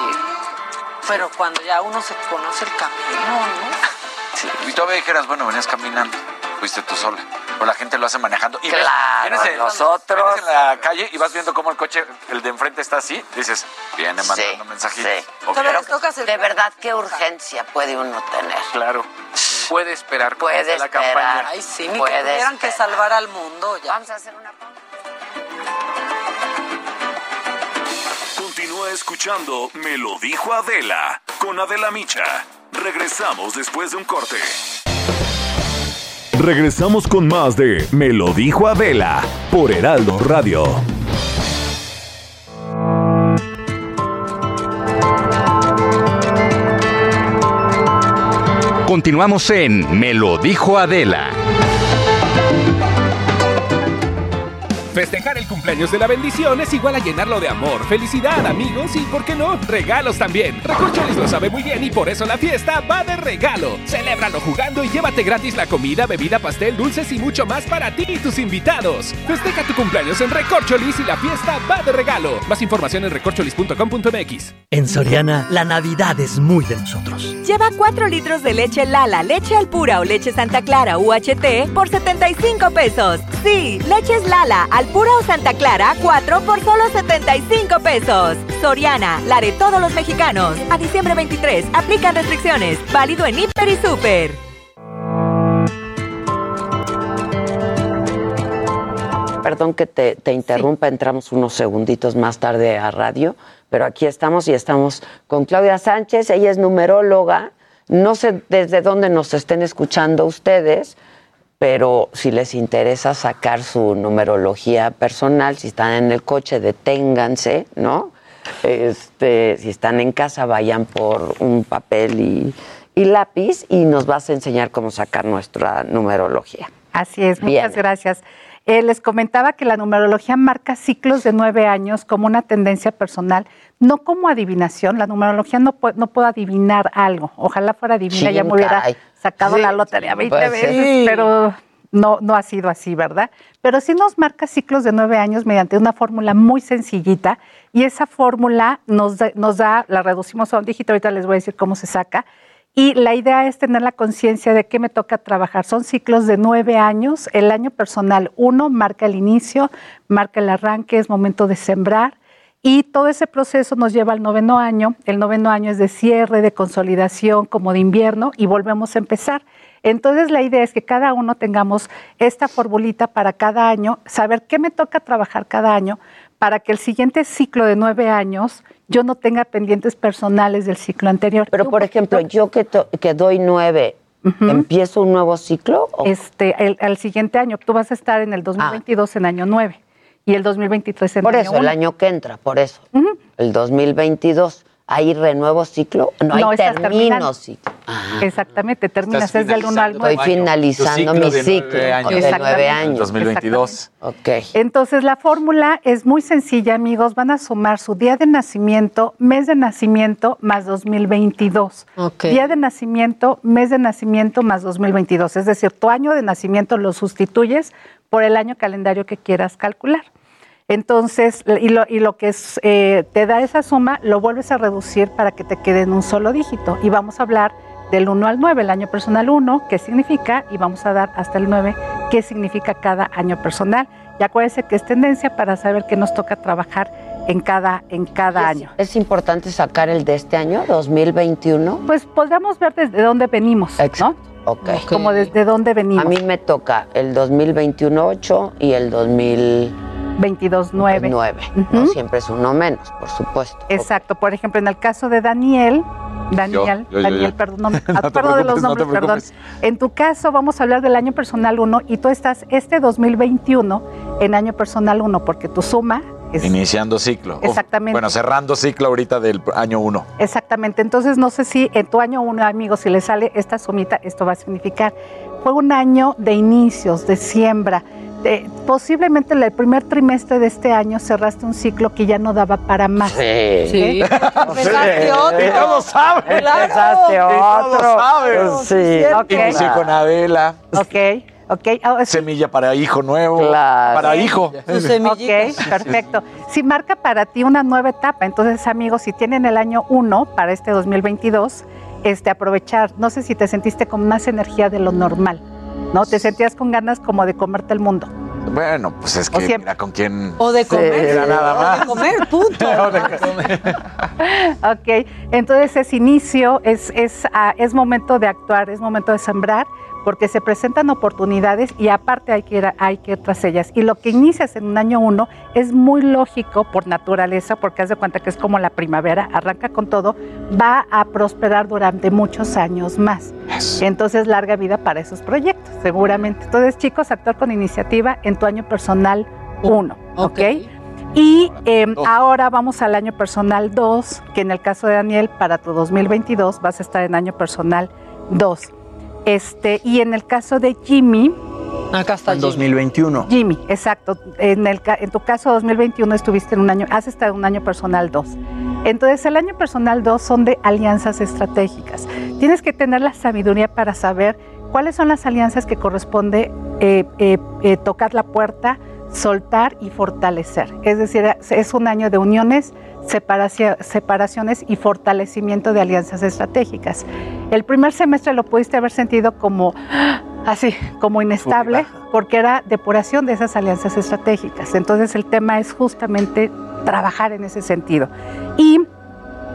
Pero cuando ya uno se conoce el camino, ¿no? Y todavía dijeras, bueno, venías caminando, fuiste tú sola. Pero la gente lo hace manejando. Y ves- Claro, en- nosotros- vienes en la calle y vas viendo cómo el coche, el de enfrente está así, dices, viene mandando mensajitos. Ok. Pero de verdad, qué urgencia puede uno tener. Claro. Puede esperar. Puede la esperar. campaña. Ay, sí, ni que tuvieran que salvar al mundo. Ya. Vamos a hacer una pausa. Continúa escuchando Me lo dijo Adela con Adela Micha. Regresamos después de un corte. Regresamos con más de Me lo dijo Adela por Heraldo Radio. Continuamos en Me lo dijo Adela. Festejar el cumpleaños de la bendición es igual a llenarlo de amor, felicidad, amigos y, ¿por qué no?, regalos también. Recorcholis lo sabe muy bien y por eso la fiesta va de regalo. Celébralo jugando y llévate gratis la comida, bebida, pastel, dulces y mucho más para ti y tus invitados. Festeja tu cumpleaños en Recorcholis y la fiesta va de regalo. Más información en recorcholis.com.mx. En Soriana, la Navidad es muy de nosotros. Lleva 4 litros de leche Lala, leche Alpura o leche Santa Clara UHT por 75 pesos. Sí, leches Lala, Alpura o Santa Clara, 4 por solo 75 pesos. Soriana, la de todos los mexicanos. A diciembre 23, aplican restricciones. Válido en Hiper y Super. Perdón que te, te interrumpa, entramos unos segunditos más tarde a radio, pero aquí estamos y estamos con Claudia Sánchez, ella es numeróloga, no sé desde dónde nos estén escuchando ustedes, pero si les interesa sacar su numerología personal, si están en el coche, deténganse, ¿no? Este, si están en casa, vayan por un papel y, y lápiz y nos vas a enseñar cómo sacar nuestra numerología. Así es, Bien. muchas gracias. Eh, les comentaba que la numerología marca ciclos de nueve años como una tendencia personal, no como adivinación. La numerología no, no puedo adivinar algo. Ojalá fuera adivina, Sí, ya me hubiera. Sacado Sí, la lotería 20 pues veces, sí. pero no, no ha sido así, ¿verdad? Pero sí nos marca ciclos de nueve años mediante una fórmula muy sencillita y esa fórmula nos da, nos da, la reducimos a un dígito, ahorita les voy a decir cómo se saca, Y la idea es tener la conciencia de qué me toca trabajar. Son ciclos de nueve años. El año personal uno marca el inicio, marca el arranque, es momento de sembrar. Y todo ese proceso nos lleva al noveno año. El noveno año es de cierre, de consolidación, como de invierno, y volvemos a empezar. Entonces la idea es que cada uno tengamos esta formulita para cada año, saber qué me toca trabajar cada año, para que el siguiente ciclo de nueve años yo no tenga pendientes personales del ciclo anterior. Pero, por ejemplo, yo que, que doy nueve, ¿empiezo un nuevo ciclo? o- Este, el, al siguiente año, tú vas a estar en el 2022 en año 9 y el 2023 en por eso, el uno. año que entra, por eso. El 2022. Ahí renuevo ciclo. No, ahí estás termino ciclo. Exactamente, terminas, es del 1 al finalizando 9. Estoy finalizando mi ciclo de nueve años. 2022. Ok. Entonces, la fórmula es muy sencilla, amigos. Van a sumar su día de nacimiento, mes de nacimiento más 2022. Día de nacimiento, mes de nacimiento más 2022. Es decir, tu año de nacimiento lo sustituyes por el año calendario que quieras calcular. Entonces, y lo, y lo que es, eh, te da esa suma, lo vuelves a reducir para que te quede en un solo dígito. Y vamos a hablar del 1 al 9, el año personal 1, qué significa, y vamos a dar hasta el 9, qué significa cada año personal. Y acuérdense que es tendencia para saber qué nos toca trabajar en cada, en cada año. ¿Es importante sacar el de este año, 2021? Pues podríamos ver desde dónde venimos, ¿no? Ok. Como desde dónde venimos. A mí me toca el 2021 8 y el 2022 9. 9. ¿no? Siempre es uno menos, por supuesto. Exacto. Por ejemplo, en el caso de Daniel, Daniel, Yo, yo, yo, Daniel, yo. perdón, no me (laughs) (laughs) No acuerdo de los preocupes, no nombres, perdón. En tu caso, vamos a hablar del año personal 1 y tú estás este 2021 en año personal 1 porque tu suma es Iniciando ciclo. Uf, Exactamente. bueno, cerrando ciclo ahorita del año 1. Exactamente. Entonces, no sé si en tu año uno, amigos, si le sale esta sumita, esto va a significar. Fue un año de inicios, de siembra. de- posiblemente el primer trimestre de este año cerraste un ciclo que ya no daba para más. Sí. Sí. Empezaste otro. Y todos saben. Claro. Empezaste Y todos otro. Sí. Ok. Inicié con Adela. Ok, ok. Ah, sí. Semilla para hijo nuevo. Claro. Para hijo. Ok, perfecto. Si marca para ti una nueva etapa, entonces amigos, si tienen el año 1 para este 2022, este, aprovechar, no sé si te sentiste con más energía de lo normal, ¿no? Te sentías con ganas como de comerte el mundo. Bueno, pues es O que siempre- mira con quién. O de comer. Mira nada O de más. comer, punto. (laughs) (laughs) Ok, entonces es inicio, es, es, ah, es momento de actuar, es momento de sembrar, porque se presentan oportunidades y aparte hay que ir, a- hay que ir tras ellas. Y lo que inicias en un año uno es muy lógico por naturaleza, porque haz de cuenta que es como la primavera, arranca con todo, va a prosperar durante muchos años más. Entonces, larga vida para esos proyectos, seguramente. Entonces, chicos, actuar con iniciativa en tu año personal uno, ¿ok? Y eh, ahora vamos al año personal 2, que en el caso de Daniel, para tu 2022 vas a estar en año personal 2. Este, y en el caso de Jimmy, Acá está En 2021. Jimmy, exacto. En, el, en tu caso 2021 estuviste en un año, has estado en un año personal 2. Entonces, el año personal 2 son de alianzas estratégicas. Tienes que tener la sabiduría para saber cuáles son las alianzas que corresponde eh, eh, eh, tocar la puerta, soltar y fortalecer. Es decir, es un año de uniones, separaciones y fortalecimiento de alianzas estratégicas. El primer semestre lo pudiste haber sentido como ¡ah! así, como inestable, porque era depuración de esas alianzas estratégicas. Entonces el tema es justamente trabajar en ese sentido. Y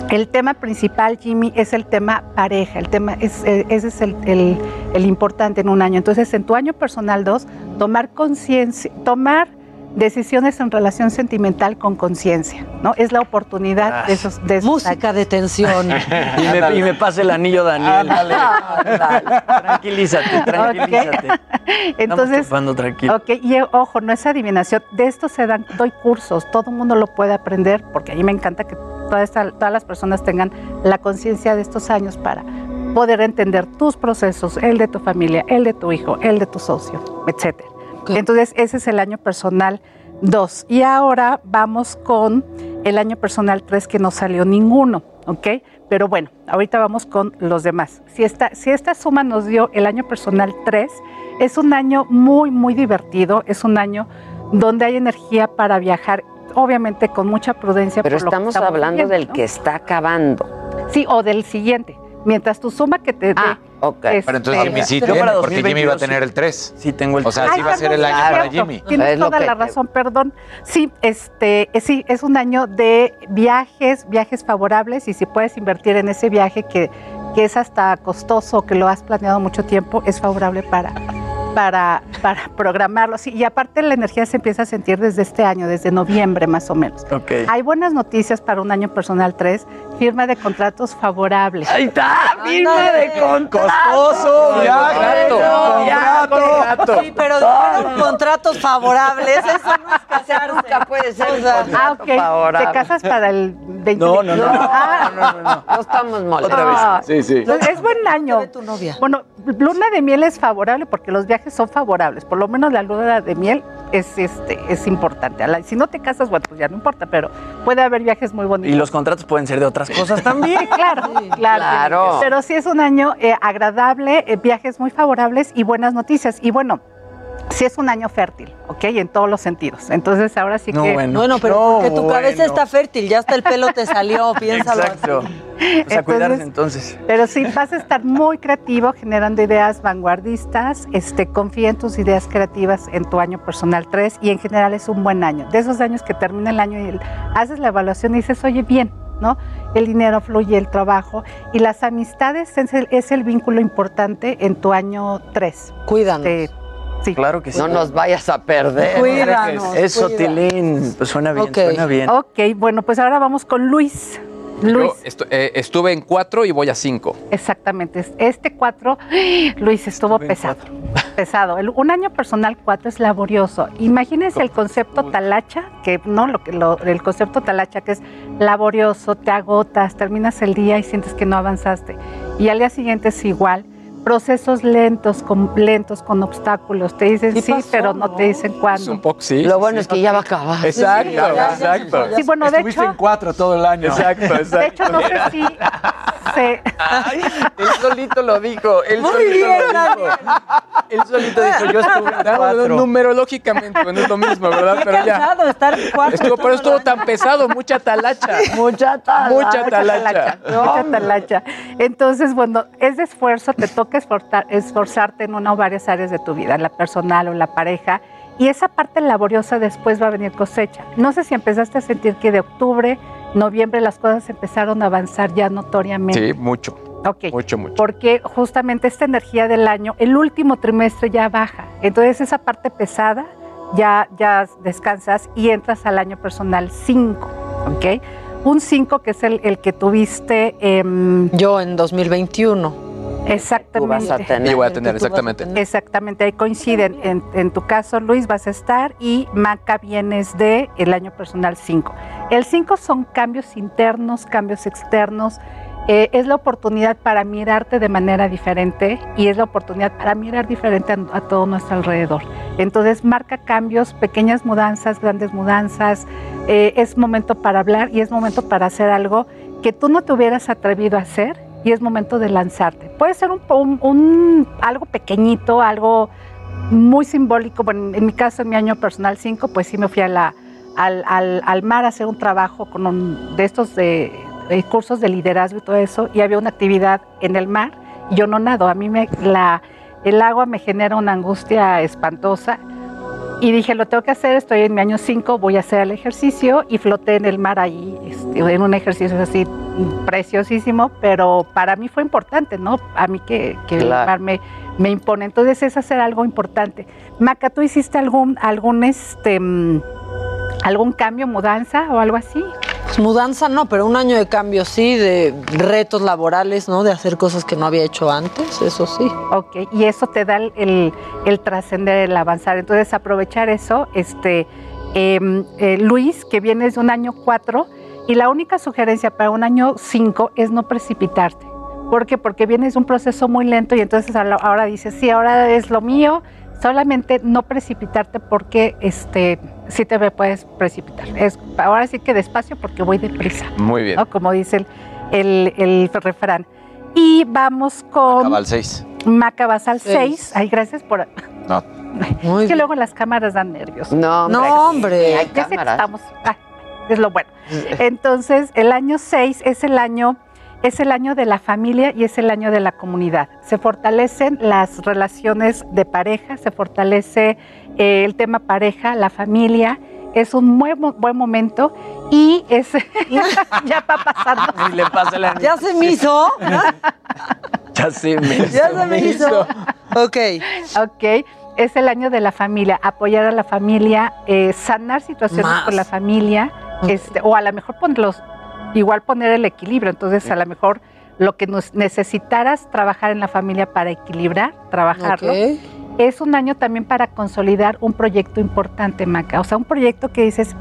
el tema principal, Jimmy, es el tema pareja. El tema es, eh, ese es el, el- el importante en un año. Entonces, en tu año personal 2, tomar conciencia, tomar decisiones en relación sentimental con conciencia, ¿no? Es la oportunidad de esos, de esos Música de tensión. (laughs) Y me, y me pase el anillo, Daniel. (laughs) Tranquilízate, tranquilízate. (laughs) Entonces, Estamos tranquilo. Ok, y ojo, no es adivinación. De esto se dan, doy cursos, todo el mundo lo puede aprender, porque a mí me encanta que toda esta- todas las personas tengan la conciencia de estos años para poder entender tus procesos, el de tu familia, el de tu hijo, el de tu socio, etcétera. Entonces, ese es el año personal 2. Y ahora vamos con el año personal 3 que no salió ninguno, ¿ok? Pero bueno, ahorita vamos con los demás. Si esta, si esta suma nos dio el año personal 3, es un año muy, muy divertido, es un año donde hay energía para viajar, obviamente con mucha prudencia. Pero por lo que estamos hablando viviendo, del ¿no? que está acabando. Sí, o del siguiente. Mientras tu suma que te dé. Ah, ok. Pero entonces Jimmy sí tiene, para porque Jimmy va a 2022 tener el 3. Sí, tengo el O sea, sí va a ser el año para. Jimmy. Tienes Es toda la razón, perdón. Sí, este, sí, es un año de viajes, viajes favorables y si puedes invertir en ese viaje que, que es hasta costoso, que lo has planeado mucho tiempo, es favorable para, para, para programarlo. Sí, y aparte la energía se empieza a sentir desde este año, desde noviembre más o menos. Ok. Hay buenas noticias para un año personal 3, firma de contratos favorables. Ahí está, firma de contrato. Costoso, viaje, contrato. Sí, pero dijeron contratos favorables, eso no es casarse. (laughs) Nunca puede ser Ah, contrato ok. favorable. Te casas para el 20. No, no, no. Ah, No, no, no. No estamos molestos. Ah, Sí, sí. Es buen año. tu novia? Bueno, luna de miel es favorable porque los viajes son favorables. Por lo menos la luna de miel es este es importante. Si no te casas, bueno, pues ya no importa, pero puede haber viajes muy bonitos. Y los contratos pueden ser de otras cosas también. (laughs) Sí, claro, claro. Claro. Pero sí es un año eh, agradable, eh, viajes muy favorables y buenas noticias. Y bueno, sí es un año fértil, ¿ok? En todos los sentidos. Entonces ahora sí No, que... bueno. Bueno, pero No, porque tu cabeza bueno. está fértil, ya hasta el pelo te salió, (laughs) piénsalo Exacto. así. Pues a cuidarse entonces. Pero sí, vas a estar muy creativo, generando ideas vanguardistas. Este, confía en tus ideas creativas en tu año personal 3 y en general es un buen año. De esos años que termina el año y el- haces la evaluación y dices, oye, bien, ¿no? El dinero fluye, el trabajo y las amistades es el, es el vínculo importante en tu año 3. Cuídanos. Sí. Claro que sí. No nos vayas a perder. Cuídanos. Eso, cuídanos. Tilín. Pues suena bien, Ok. suena bien. Ok, bueno, pues ahora vamos con Luis. Luis, Yo eh, estuve en cuatro y voy a cinco. exactamente. Este 4, (gasps) Luis, estuvo Estuve pesado. Pesado. El- un año personal 4 es laborioso. Imagínense el concepto talacha, que no, lo que lo- el concepto talacha que es laborioso, te agotas, terminas el día y sientes que no avanzaste. Y al día siguiente es igual. Procesos lentos, con, lentos, con obstáculos. Te dicen ¿Qué sí, pasó, pero no no? te dicen Es cuándo. un poco, sí. Lo bueno es que ya va a acabar. Exacto, exacto. Sí, bueno, de Estuviste hecho, en cuatro todo el año. Exacto, exacto. de hecho no sé si se, Él solito lo dijo. Él Muy solito bien, lo dijo. Él solito dijo, yo estuve en cuatro. numerológicamente no es lo mismo, (laughs) ¿verdad? Qué Pero ya. estar cuatro Estuvo, pero estuvo tan pesado, mucha talacha. (laughs) Mucha talacha. Mucha talacha. Mucha talacha. Entonces, bueno, es de esfuerzo, te toca esforzar- esforzarte en una o varias áreas de tu vida, la personal o la pareja, y esa parte laboriosa después va a venir cosecha. No sé si empezaste a sentir que de octubre, noviembre las cosas empezaron a avanzar ya notoriamente. Sí, mucho, Ok. mucho, mucho. Porque justamente esta energía del año, el último trimestre ya baja. Entonces esa parte pesada ya, ya descansas y entras al año personal 5, ¿ok? Un 5 que es el, el que tuviste em, Yo en 2021. Tú exactamente. vas a tener. Y voy a tener, tú a exactamente. tener. Exactamente, ahí coinciden. En, en tu caso, Luis, vas a estar y Maca vienes de el año personal 5. El 5 son cambios internos, cambios externos. eh, es la oportunidad para mirarte de manera diferente y es la oportunidad para mirar diferente a, a todo nuestro alrededor. Entonces marca cambios, pequeñas mudanzas, grandes mudanzas. eh, es momento para hablar y es momento para hacer algo que tú no te hubieras atrevido a hacer y es momento de lanzarte. Puede ser un, un- algo pequeñito, algo muy simbólico. Bueno, en mi caso, en mi año personal 5, pues sí me fui a al, al- al mar a hacer un trabajo con un- de estos de cursos de liderazgo y todo eso, y había una actividad en el mar, y yo no nado. A mí me, la, el agua me genera una angustia espantosa. Y dije, lo tengo que hacer, estoy en mi año 5, voy a hacer el ejercicio y floté en el mar ahí, este, en un ejercicio así preciosísimo, pero para mí fue importante, ¿no? A mí que, que el mar me, me impone. Entonces es hacer algo importante. Maca, ¿tú hiciste algún, algún, este, mm, algún cambio, mudanza o algo así? Mudanza no, pero un año de cambio sí, de retos laborales, ¿no? De hacer cosas que no había hecho antes, eso sí. Ok, y eso te da el, el- trascender, el avanzar. Entonces, aprovechar eso, este, em, eh, Luis, que vienes de un año 4, y la única sugerencia para un año 5 es no precipitarte. ¿Por qué? Porque vienes de un proceso muy lento y entonces ahora dices, sí, ahora es lo mío, solamente no precipitarte porque este, sí te me puedes precipitar. Es, ahora sí que despacio porque voy deprisa. Muy bien. ¿no? Como dice el, el, el refrán. Y vamos con... Acaba al 6. Maca vas al Seis. 6. Ay, gracias por. No. (laughs) Muy Es que bien. luego las cámaras dan nervios. No, hombre. No, hombre. Hay Ya sé que cámaras. estamos. ah, es lo bueno. Entonces, el año 6 es el año es el año de la familia y es el año de la comunidad. Se fortalecen las relaciones de pareja, se fortalece eh, el tema pareja, la familia. Es un muy buen momento y es (laughs) ya va pasando. Y le pasa la Ya se me hizo. (laughs) Ya se me hizo. Ya se me hizo. Ok. Ok. Es el año de la familia, apoyar a la familia, eh, sanar situaciones Más. con la familia, este, o a lo mejor ponerlos, igual poner el equilibrio. Entonces, a lo mejor lo que nos necesitaras trabajar en la familia para equilibrar, trabajarlo. Es un año también para consolidar un proyecto importante, Maca. O sea, un proyecto que dices,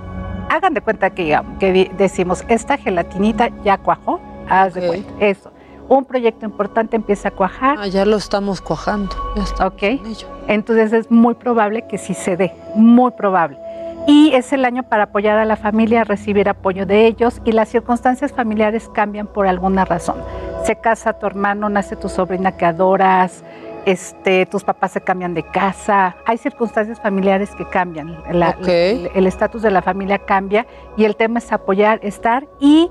hagan de cuenta que, que decimos, esta gelatinita ya cuajó, haz de cuenta, eso. Un proyecto importante empieza a cuajar. Ah, ya lo estamos cuajando. Ya está. Ok. Entonces es muy probable que sí se dé, muy probable. Y es el año para apoyar a la familia, recibir apoyo de ellos y las circunstancias familiares cambian por alguna razón. Se casa tu hermano, nace tu sobrina que adoras, este, tus papás se cambian de casa. Hay circunstancias familiares que cambian. La- el el estatus de la familia cambia y el tema es apoyar, estar y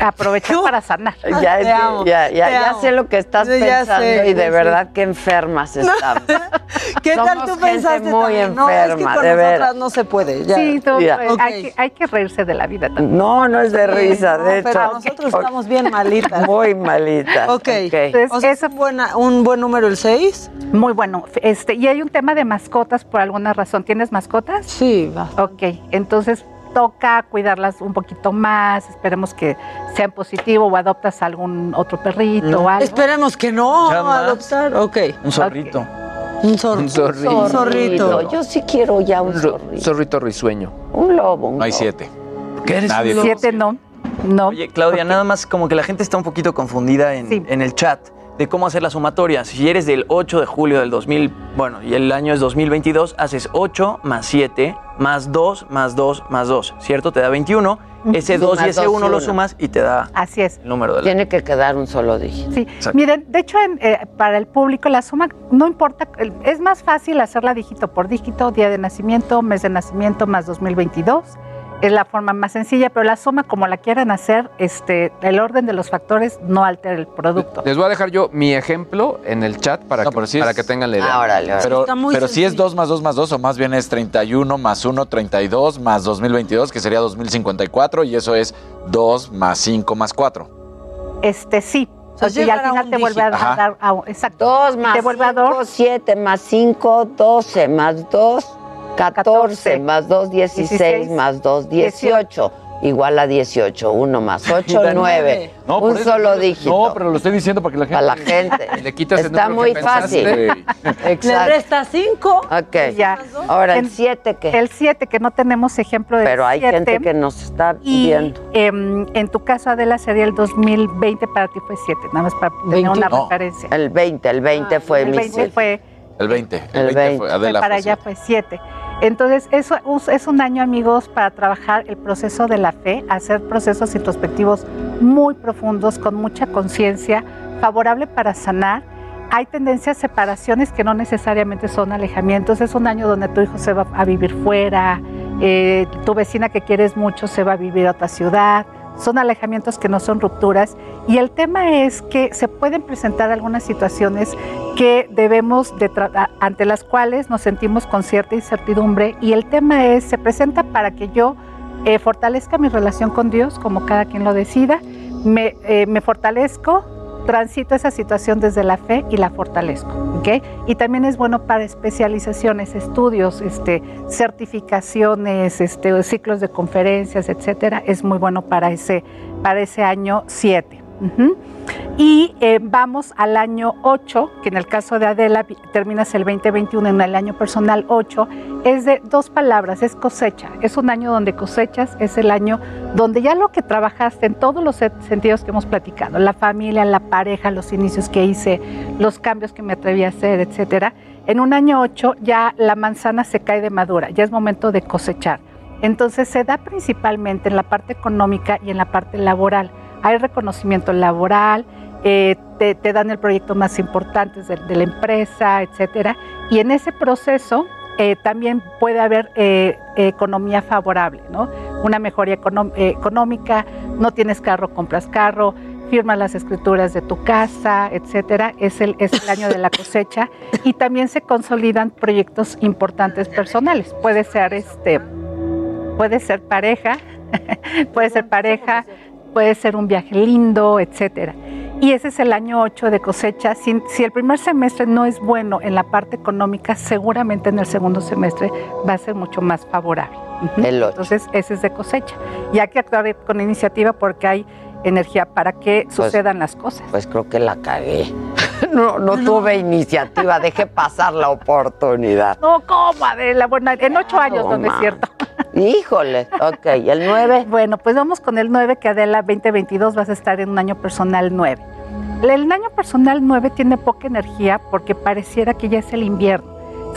aprovechar para sanar. Ya, ya, ya, ya sé lo que estás pensando sé, y de verdad que enfermas (laughs) estamos. (laughs) ¿Qué tal Somos tú gente pensaste muy también? No, es que enferma, con de nosotras veras. no se puede. Ya. Sí, tú, Ya. pues, hay, que, hay que reírse de la vida también. No, no es de risa, No, de hecho. pero nosotros estamos bien malitas. Muy malitas. Ok. Entonces, O sea, es un, buena- un buen número el 6. Muy bueno. Este, y hay un tema de mascotas por alguna razón. ¿Tienes mascotas? Sí, va. Ok, entonces toca cuidarlas un poquito más. Esperemos que sean positivo o adoptas algún otro perrito o algo. Esperemos que no. Adoptar. Ok. Un zorrito. Un, zorro. Un zorrito. Un zorrito. Yo sí quiero ya un Un zorrito. zorrito risueño. Un lobo. un No hay siete. ¿Qué eres Nadie un lo- lobo? Siete no. No. Oye, Claudia, nada más como que la gente está un poquito confundida en, Sí. en el chat de cómo hacer la sumatoria. Si eres del 8 de julio del 2000, bueno, y el año es 2022, haces 8 más 7 más 2 más 2 más 2, ¿cierto? Te da 21. Ese 2 y ese dos 1 y lo sumas y te da Así es. el número del Tiene que quedar un solo dígito. Sí, Exacto. miren, de hecho, en, eh, para el público la suma no importa, es más fácil hacerla dígito por dígito, día de nacimiento, mes de nacimiento más 2022. Es la forma más sencilla, pero la suma, como la quieran hacer, este, el orden de los factores no altera el producto. Les voy a dejar yo mi ejemplo en el chat para, No, que, sí para es- que tengan la idea. Ah, órale, órale. Pero, Está muy pero si es sencillo. 2 más 2 más 2, o más bien es 31 más 1, 32 más 2022, que sería 2054, y eso es 2 más 5 más 4. Este sí. sea, Porque llegar al final te vuelve a dígito. Dar, a- exacto. 2 más te vuelve a 5, dar 7 más 5, 12 más 2, 14 14, más 2, 16 16, más 2, 18. Igual a 18. 1 más 8, Da 9. No, un eso- solo dígito. No, pero lo estoy diciendo para que la gente... Para la gente. Le quitas el Está número muy que fácil. (laughs) Le Exacto. resta 5. Ok. Ya. Ahora, el En- 7 que... El 7, que no tenemos ejemplo de Pero hay siete. gente que nos está Y viendo. em, en tu caso, Adela, sería el 2020, para ti fue 7, nada más para tener una No. referencia. El 20, el 20 fue el mi 20 siete. fue, El 20. El, El 20, 20. fue, fue Adela para fue allá siete. fue 7. Entonces, eso es- un año, amigos, para trabajar el proceso de la fe, hacer procesos introspectivos muy profundos, con mucha conciencia, favorable para sanar. Hay tendencias, separaciones que no necesariamente son alejamientos. Es un año donde tu hijo se va a vivir fuera, eh, tu vecina que quieres mucho se va a vivir a otra ciudad. Son alejamientos que no son rupturas. Y el tema es que se pueden presentar algunas situaciones que debemos de ante las cuales nos sentimos con cierta incertidumbre. Y el tema es, se presenta para que yo eh, fortalezca mi relación con Dios, como cada quien lo decida, me, eh, me fortalezco, transito esa situación desde la fe y la fortalezco. Y también es bueno para especializaciones, estudios, este, certificaciones, este, ciclos de conferencias, etcétera. Es muy bueno para ese, para ese año 7. Y eh, vamos al año 8, que en el caso de Adela terminas el 2021 en el año personal 8, es de dos palabras, es cosecha. Es un año donde cosechas, es el año donde ya lo que trabajaste en todos los sentidos que hemos platicado, la familia, la pareja, los inicios que hice, los cambios que me atreví a hacer, etcétera. En un año 8 ya la manzana se cae de madura, ya es momento de cosechar. Entonces se da principalmente en la parte económica y en la parte laboral. Hay reconocimiento laboral, eh, te, dan el proyecto más importante de, la empresa, etcétera. Y en ese proceso eh, también puede haber eh, economía favorable, ¿no? Una mejoría económica, no tienes carro, compras carro, firmas las escrituras de tu casa, etcétera. Es el, es el año de la cosecha y también se consolidan proyectos importantes personales. Puede ser este, puede ser pareja, (laughs) puede ser pareja, puede ser un viaje lindo, etcétera. Y ese es el año 8 de cosecha. Si, si, el primer semestre no es bueno en la parte económica, seguramente en el segundo semestre va a ser mucho más favorable. Entonces, ese es de cosecha. Y hay que actuar con iniciativa porque hay energía para que pues, sucedan las cosas. Pues creo que la cagué. (laughs) No, no, no, tuve iniciativa, dejé pasar la oportunidad. No, ¿cómo, Adela? Bueno, en ocho años, no, no es cierto. Híjole, ok, ¿y el 9? (laughs) Bueno, pues vamos con el 9, que Adela 2022 vas a estar en un año personal 9. El año personal 9 tiene poca energía porque pareciera que ya es el invierno.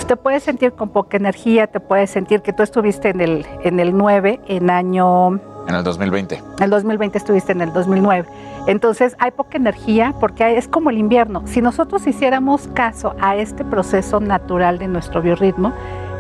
Te puedes sentir con poca energía, te puedes sentir que tú estuviste en el, en el 9 en año... En el 2020. En el 2020 estuviste en el 2009. Entonces hay poca energía porque es como el invierno. Si nosotros hiciéramos caso a este proceso natural de nuestro biorritmo,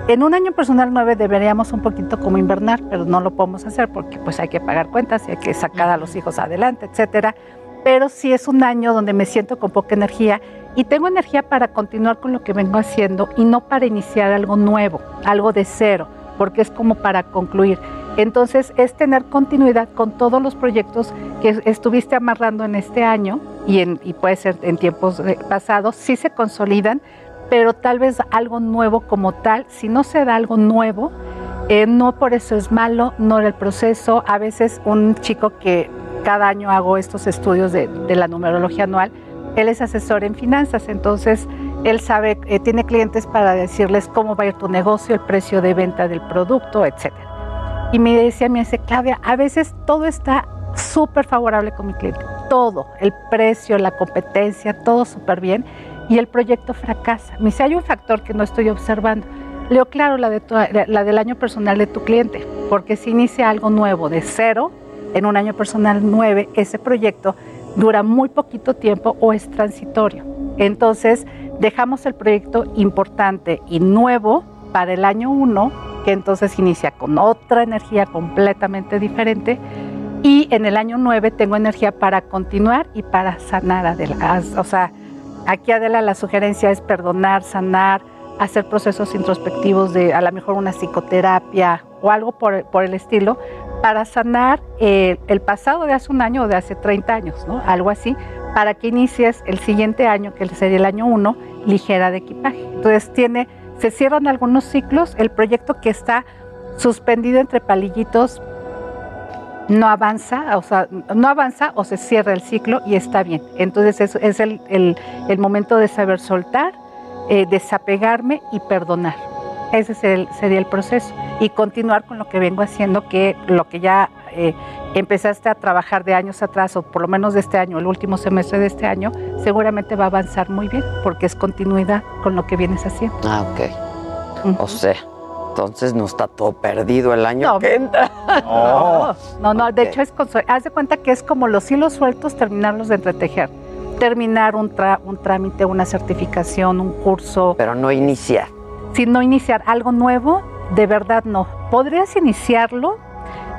en un año personal 9 deberíamos un poquito como invernar, pero no lo podemos hacer porque pues hay que pagar cuentas y hay que sacar a los hijos adelante, etcétera. Pero sí es un año donde me siento con poca energía y tengo energía para continuar con lo que vengo haciendo y no para iniciar algo nuevo, algo de cero, porque es como para concluir. Entonces es tener continuidad con todos los proyectos que estuviste amarrando en este año y, en, y puede ser en tiempos pasados, sí se consolidan, pero tal vez algo nuevo como tal, si no se da algo nuevo, eh, no por eso es malo, no era el proceso. A veces un chico que cada año hago estos estudios de, la numerología anual, él es asesor en finanzas, entonces él sabe, eh, tiene clientes para decirles cómo va a ir tu negocio, el precio de venta del producto, etcétera. Y me decía, me dice, Claudia, a veces todo está súper favorable con mi cliente, todo, el precio, la competencia, todo súper bien y el proyecto fracasa. Me dice, hay un factor que no estoy observando. Leo claro la, de la del año personal de tu cliente, porque si inicia algo nuevo de cero, en un año personal nueve, ese proyecto dura muy poquito tiempo o es transitorio. Entonces, dejamos el proyecto importante y nuevo para el año uno, que entonces inicia con otra energía completamente diferente. Y en el año nueve tengo energía para continuar y para sanar adelante. O sea, Aquí Adela la sugerencia es perdonar, sanar, hacer procesos introspectivos de a lo mejor una psicoterapia o algo por, por el estilo para sanar eh, el pasado de hace un año o de hace 30 años, ¿no? Algo así, para que inicies el siguiente año, que sería el año 1, ligera de equipaje. Entonces tiene, se cierran algunos ciclos, el proyecto que está suspendido entre palillitos no avanza, o sea, no avanza o se cierra el ciclo y está bien. Entonces es, es el, el, el, momento de saber soltar, eh, desapegarme y perdonar. Ese es el, sería el proceso. Y continuar con lo que vengo haciendo, que lo que ya eh, empezaste a trabajar de años atrás, o por lo menos de este año, el último semestre de este año, seguramente va a avanzar muy bien, porque es continuidad con lo que vienes haciendo. Ah, ok. Uh -huh. O sea, entonces no está todo perdido el año no, que entra. No, (laughs) no, no, de hecho es haz de cuenta que es como los hilos sueltos terminarlos de entretejer. Terminar un, un trámite, una certificación, un curso. Pero no iniciar. Si no iniciar algo nuevo, de verdad no. Podrías iniciarlo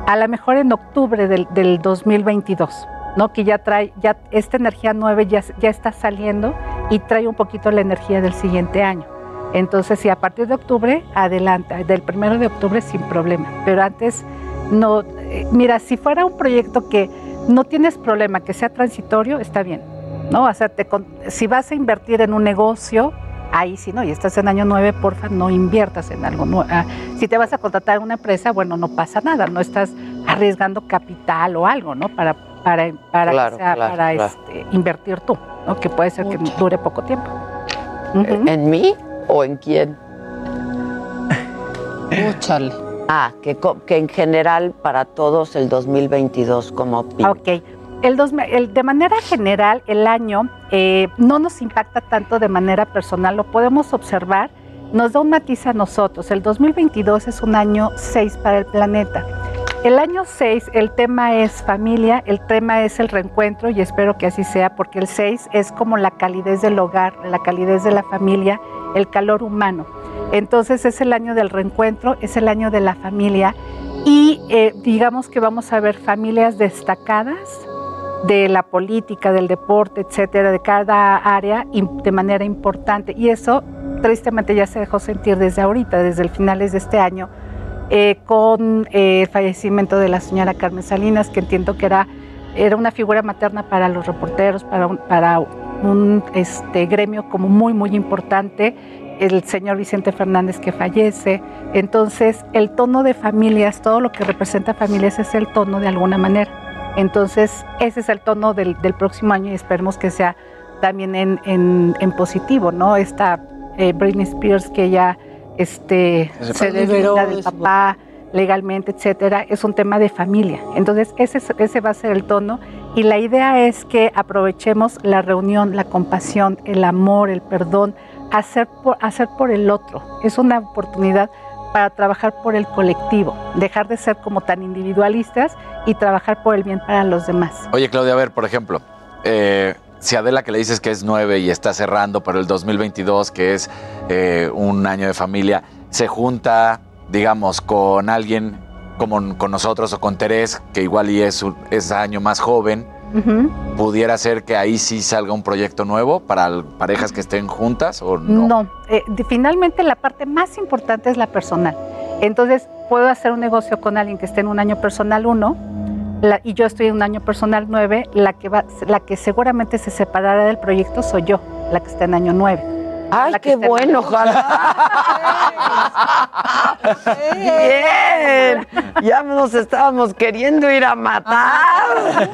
a lo mejor en octubre del, del 2022, ¿no? Que ya trae, ya esta energía nueva ya, ya está saliendo y trae un poquito la energía del siguiente año. Entonces, sí, a partir de octubre, adelante, del primero de octubre sin problema. Pero antes, no. Eh, mira, si fuera un proyecto que no tienes problema, que sea transitorio, está bien. ¿no? O sea, te, si vas a invertir en un negocio, ahí sí, ¿no? Y estás en año 9, porfa, no inviertas en algo nuevo. Ah, si te vas a contratar a una empresa, bueno, no pasa nada, no estás arriesgando capital o algo, ¿no? Para, para, para, claro, sea, claro, para claro. Este, invertir tú, ¿no? Que puede ser Mucho. que dure poco tiempo. Uh -huh. ¿En mí? O en quién? Úchale. Ah, que, que, en general para todos el 2022 como PIB. Ok. El, dos, el, de manera general, el año eh, no nos impacta tanto de manera personal, lo podemos observar, nos da un matiz a nosotros. El 2022 es un año 6 para el planeta. El año 6, el tema es familia, el tema es el reencuentro y espero que así sea, porque el 6 es como la calidez del hogar, la calidez de la familia, el calor humano. Entonces es el año del reencuentro, es el año de la familia y eh, digamos que vamos a ver familias destacadas de la política, del deporte, etcétera, de cada área de manera importante. Y eso tristemente ya se dejó sentir desde ahorita, desde el finales de este año, eh, con eh, el fallecimiento de la señora Carmen Salinas, que entiendo que era, era una figura materna para los reporteros, para para un este, gremio como muy, muy importante, el señor Vicente Fernández que fallece. Entonces, el tono de familias, todo lo que representa familias es el tono de alguna manera. Entonces, ese es el tono del, del próximo año y esperemos que sea también en, en- en positivo, ¿no? Esta eh, Britney Spears que ya este, Se se liberó deslinda de del papá legalmente, etcétera, es un tema de familia. Entonces, ese, es- ese va a ser el tono y la idea es que aprovechemos la reunión, la compasión, el amor, el perdón, hacer por, el otro. Es una oportunidad para trabajar por el colectivo, dejar de ser como tan individualistas y trabajar por el bien para los demás. Oye, Claudia, a ver, por ejemplo, eh, si Adela que le dices que es nueve y está cerrando, pero el 2022, que es eh, un año de familia, se junta, digamos, con alguien como con nosotros o con Terés, que igual y es, es año más joven. ¿pudiera ser que ahí sí salga un proyecto nuevo para parejas que estén juntas o no? No, eh, finalmente la parte más importante es la personal. Entonces, puedo hacer un negocio con alguien que esté en un año personal 1 y yo estoy en un año personal 9, la que, va, la que seguramente se separará del proyecto soy yo, la que está en año 9. Ay, qué bueno, Bien, ya nos estábamos queriendo ir a matar.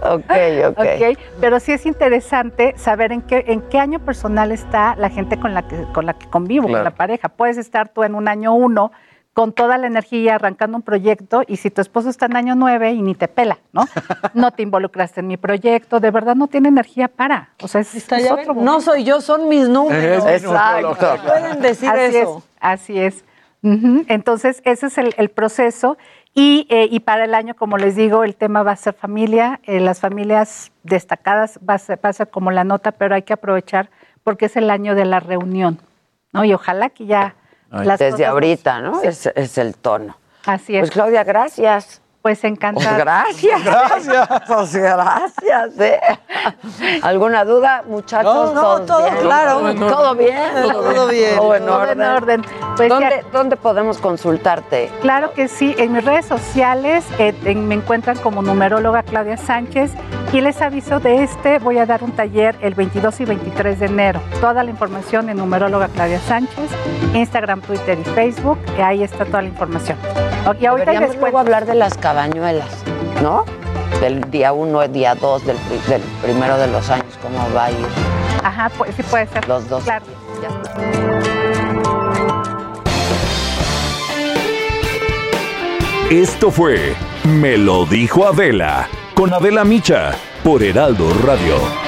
Ok, ok. Ok, pero sí es interesante saber en qué, en qué año personal está la gente con la que, con la que convivo, Claro. con la pareja. Puedes estar tú en un año uno con toda la energía arrancando un proyecto y si tu esposo está en año nueve y ni te pela, ¿no? (laughs) No te involucraste en mi proyecto, de verdad no tiene energía para. O sea, es, es otro ven, no soy yo, son mis números. Es Exacto. Pueden decir así eso. Es, así es. Entonces, ese es el, el proceso. Y, eh, y para el año, como les digo, el tema va a ser familia. eh, las familias destacadas va a, ser, va a ser como la nota, pero hay que aprovechar porque es el año de la reunión. ¿no? Y ojalá que ya... Desde cosas- ahorita, ¿no? Sí. Es, es el tono. Así es. Pues Claudia, gracias. Pues encantada. gracias. Gracias. Pues gracias. ¿eh? ¿Alguna duda, muchachos? No, no, ¿Todos todo bien? claro. ¿Todo bien? Todo bien. Todo en Todo orden. en orden. Pues ¿Dónde, ya- dónde podemos consultarte? Claro que sí, en mis redes sociales eh, en- me encuentran como numeróloga Claudia Sánchez y les aviso de este, voy a dar un taller el 22 y 23 de enero. Toda la información en numeróloga Claudia Sánchez, Instagram, Twitter y Facebook, y ahí está toda la información. Y ahorita Deberíamos les luego hablar de las cabañuelas, ¿no? Del día uno, día dos, del, pri- del primero de los años, cómo va a ir. Ajá, pues sí puede ser. Los dos. Claro. Ya está. Esto fue Me lo dijo Adela con Adela Micha por Heraldo Radio.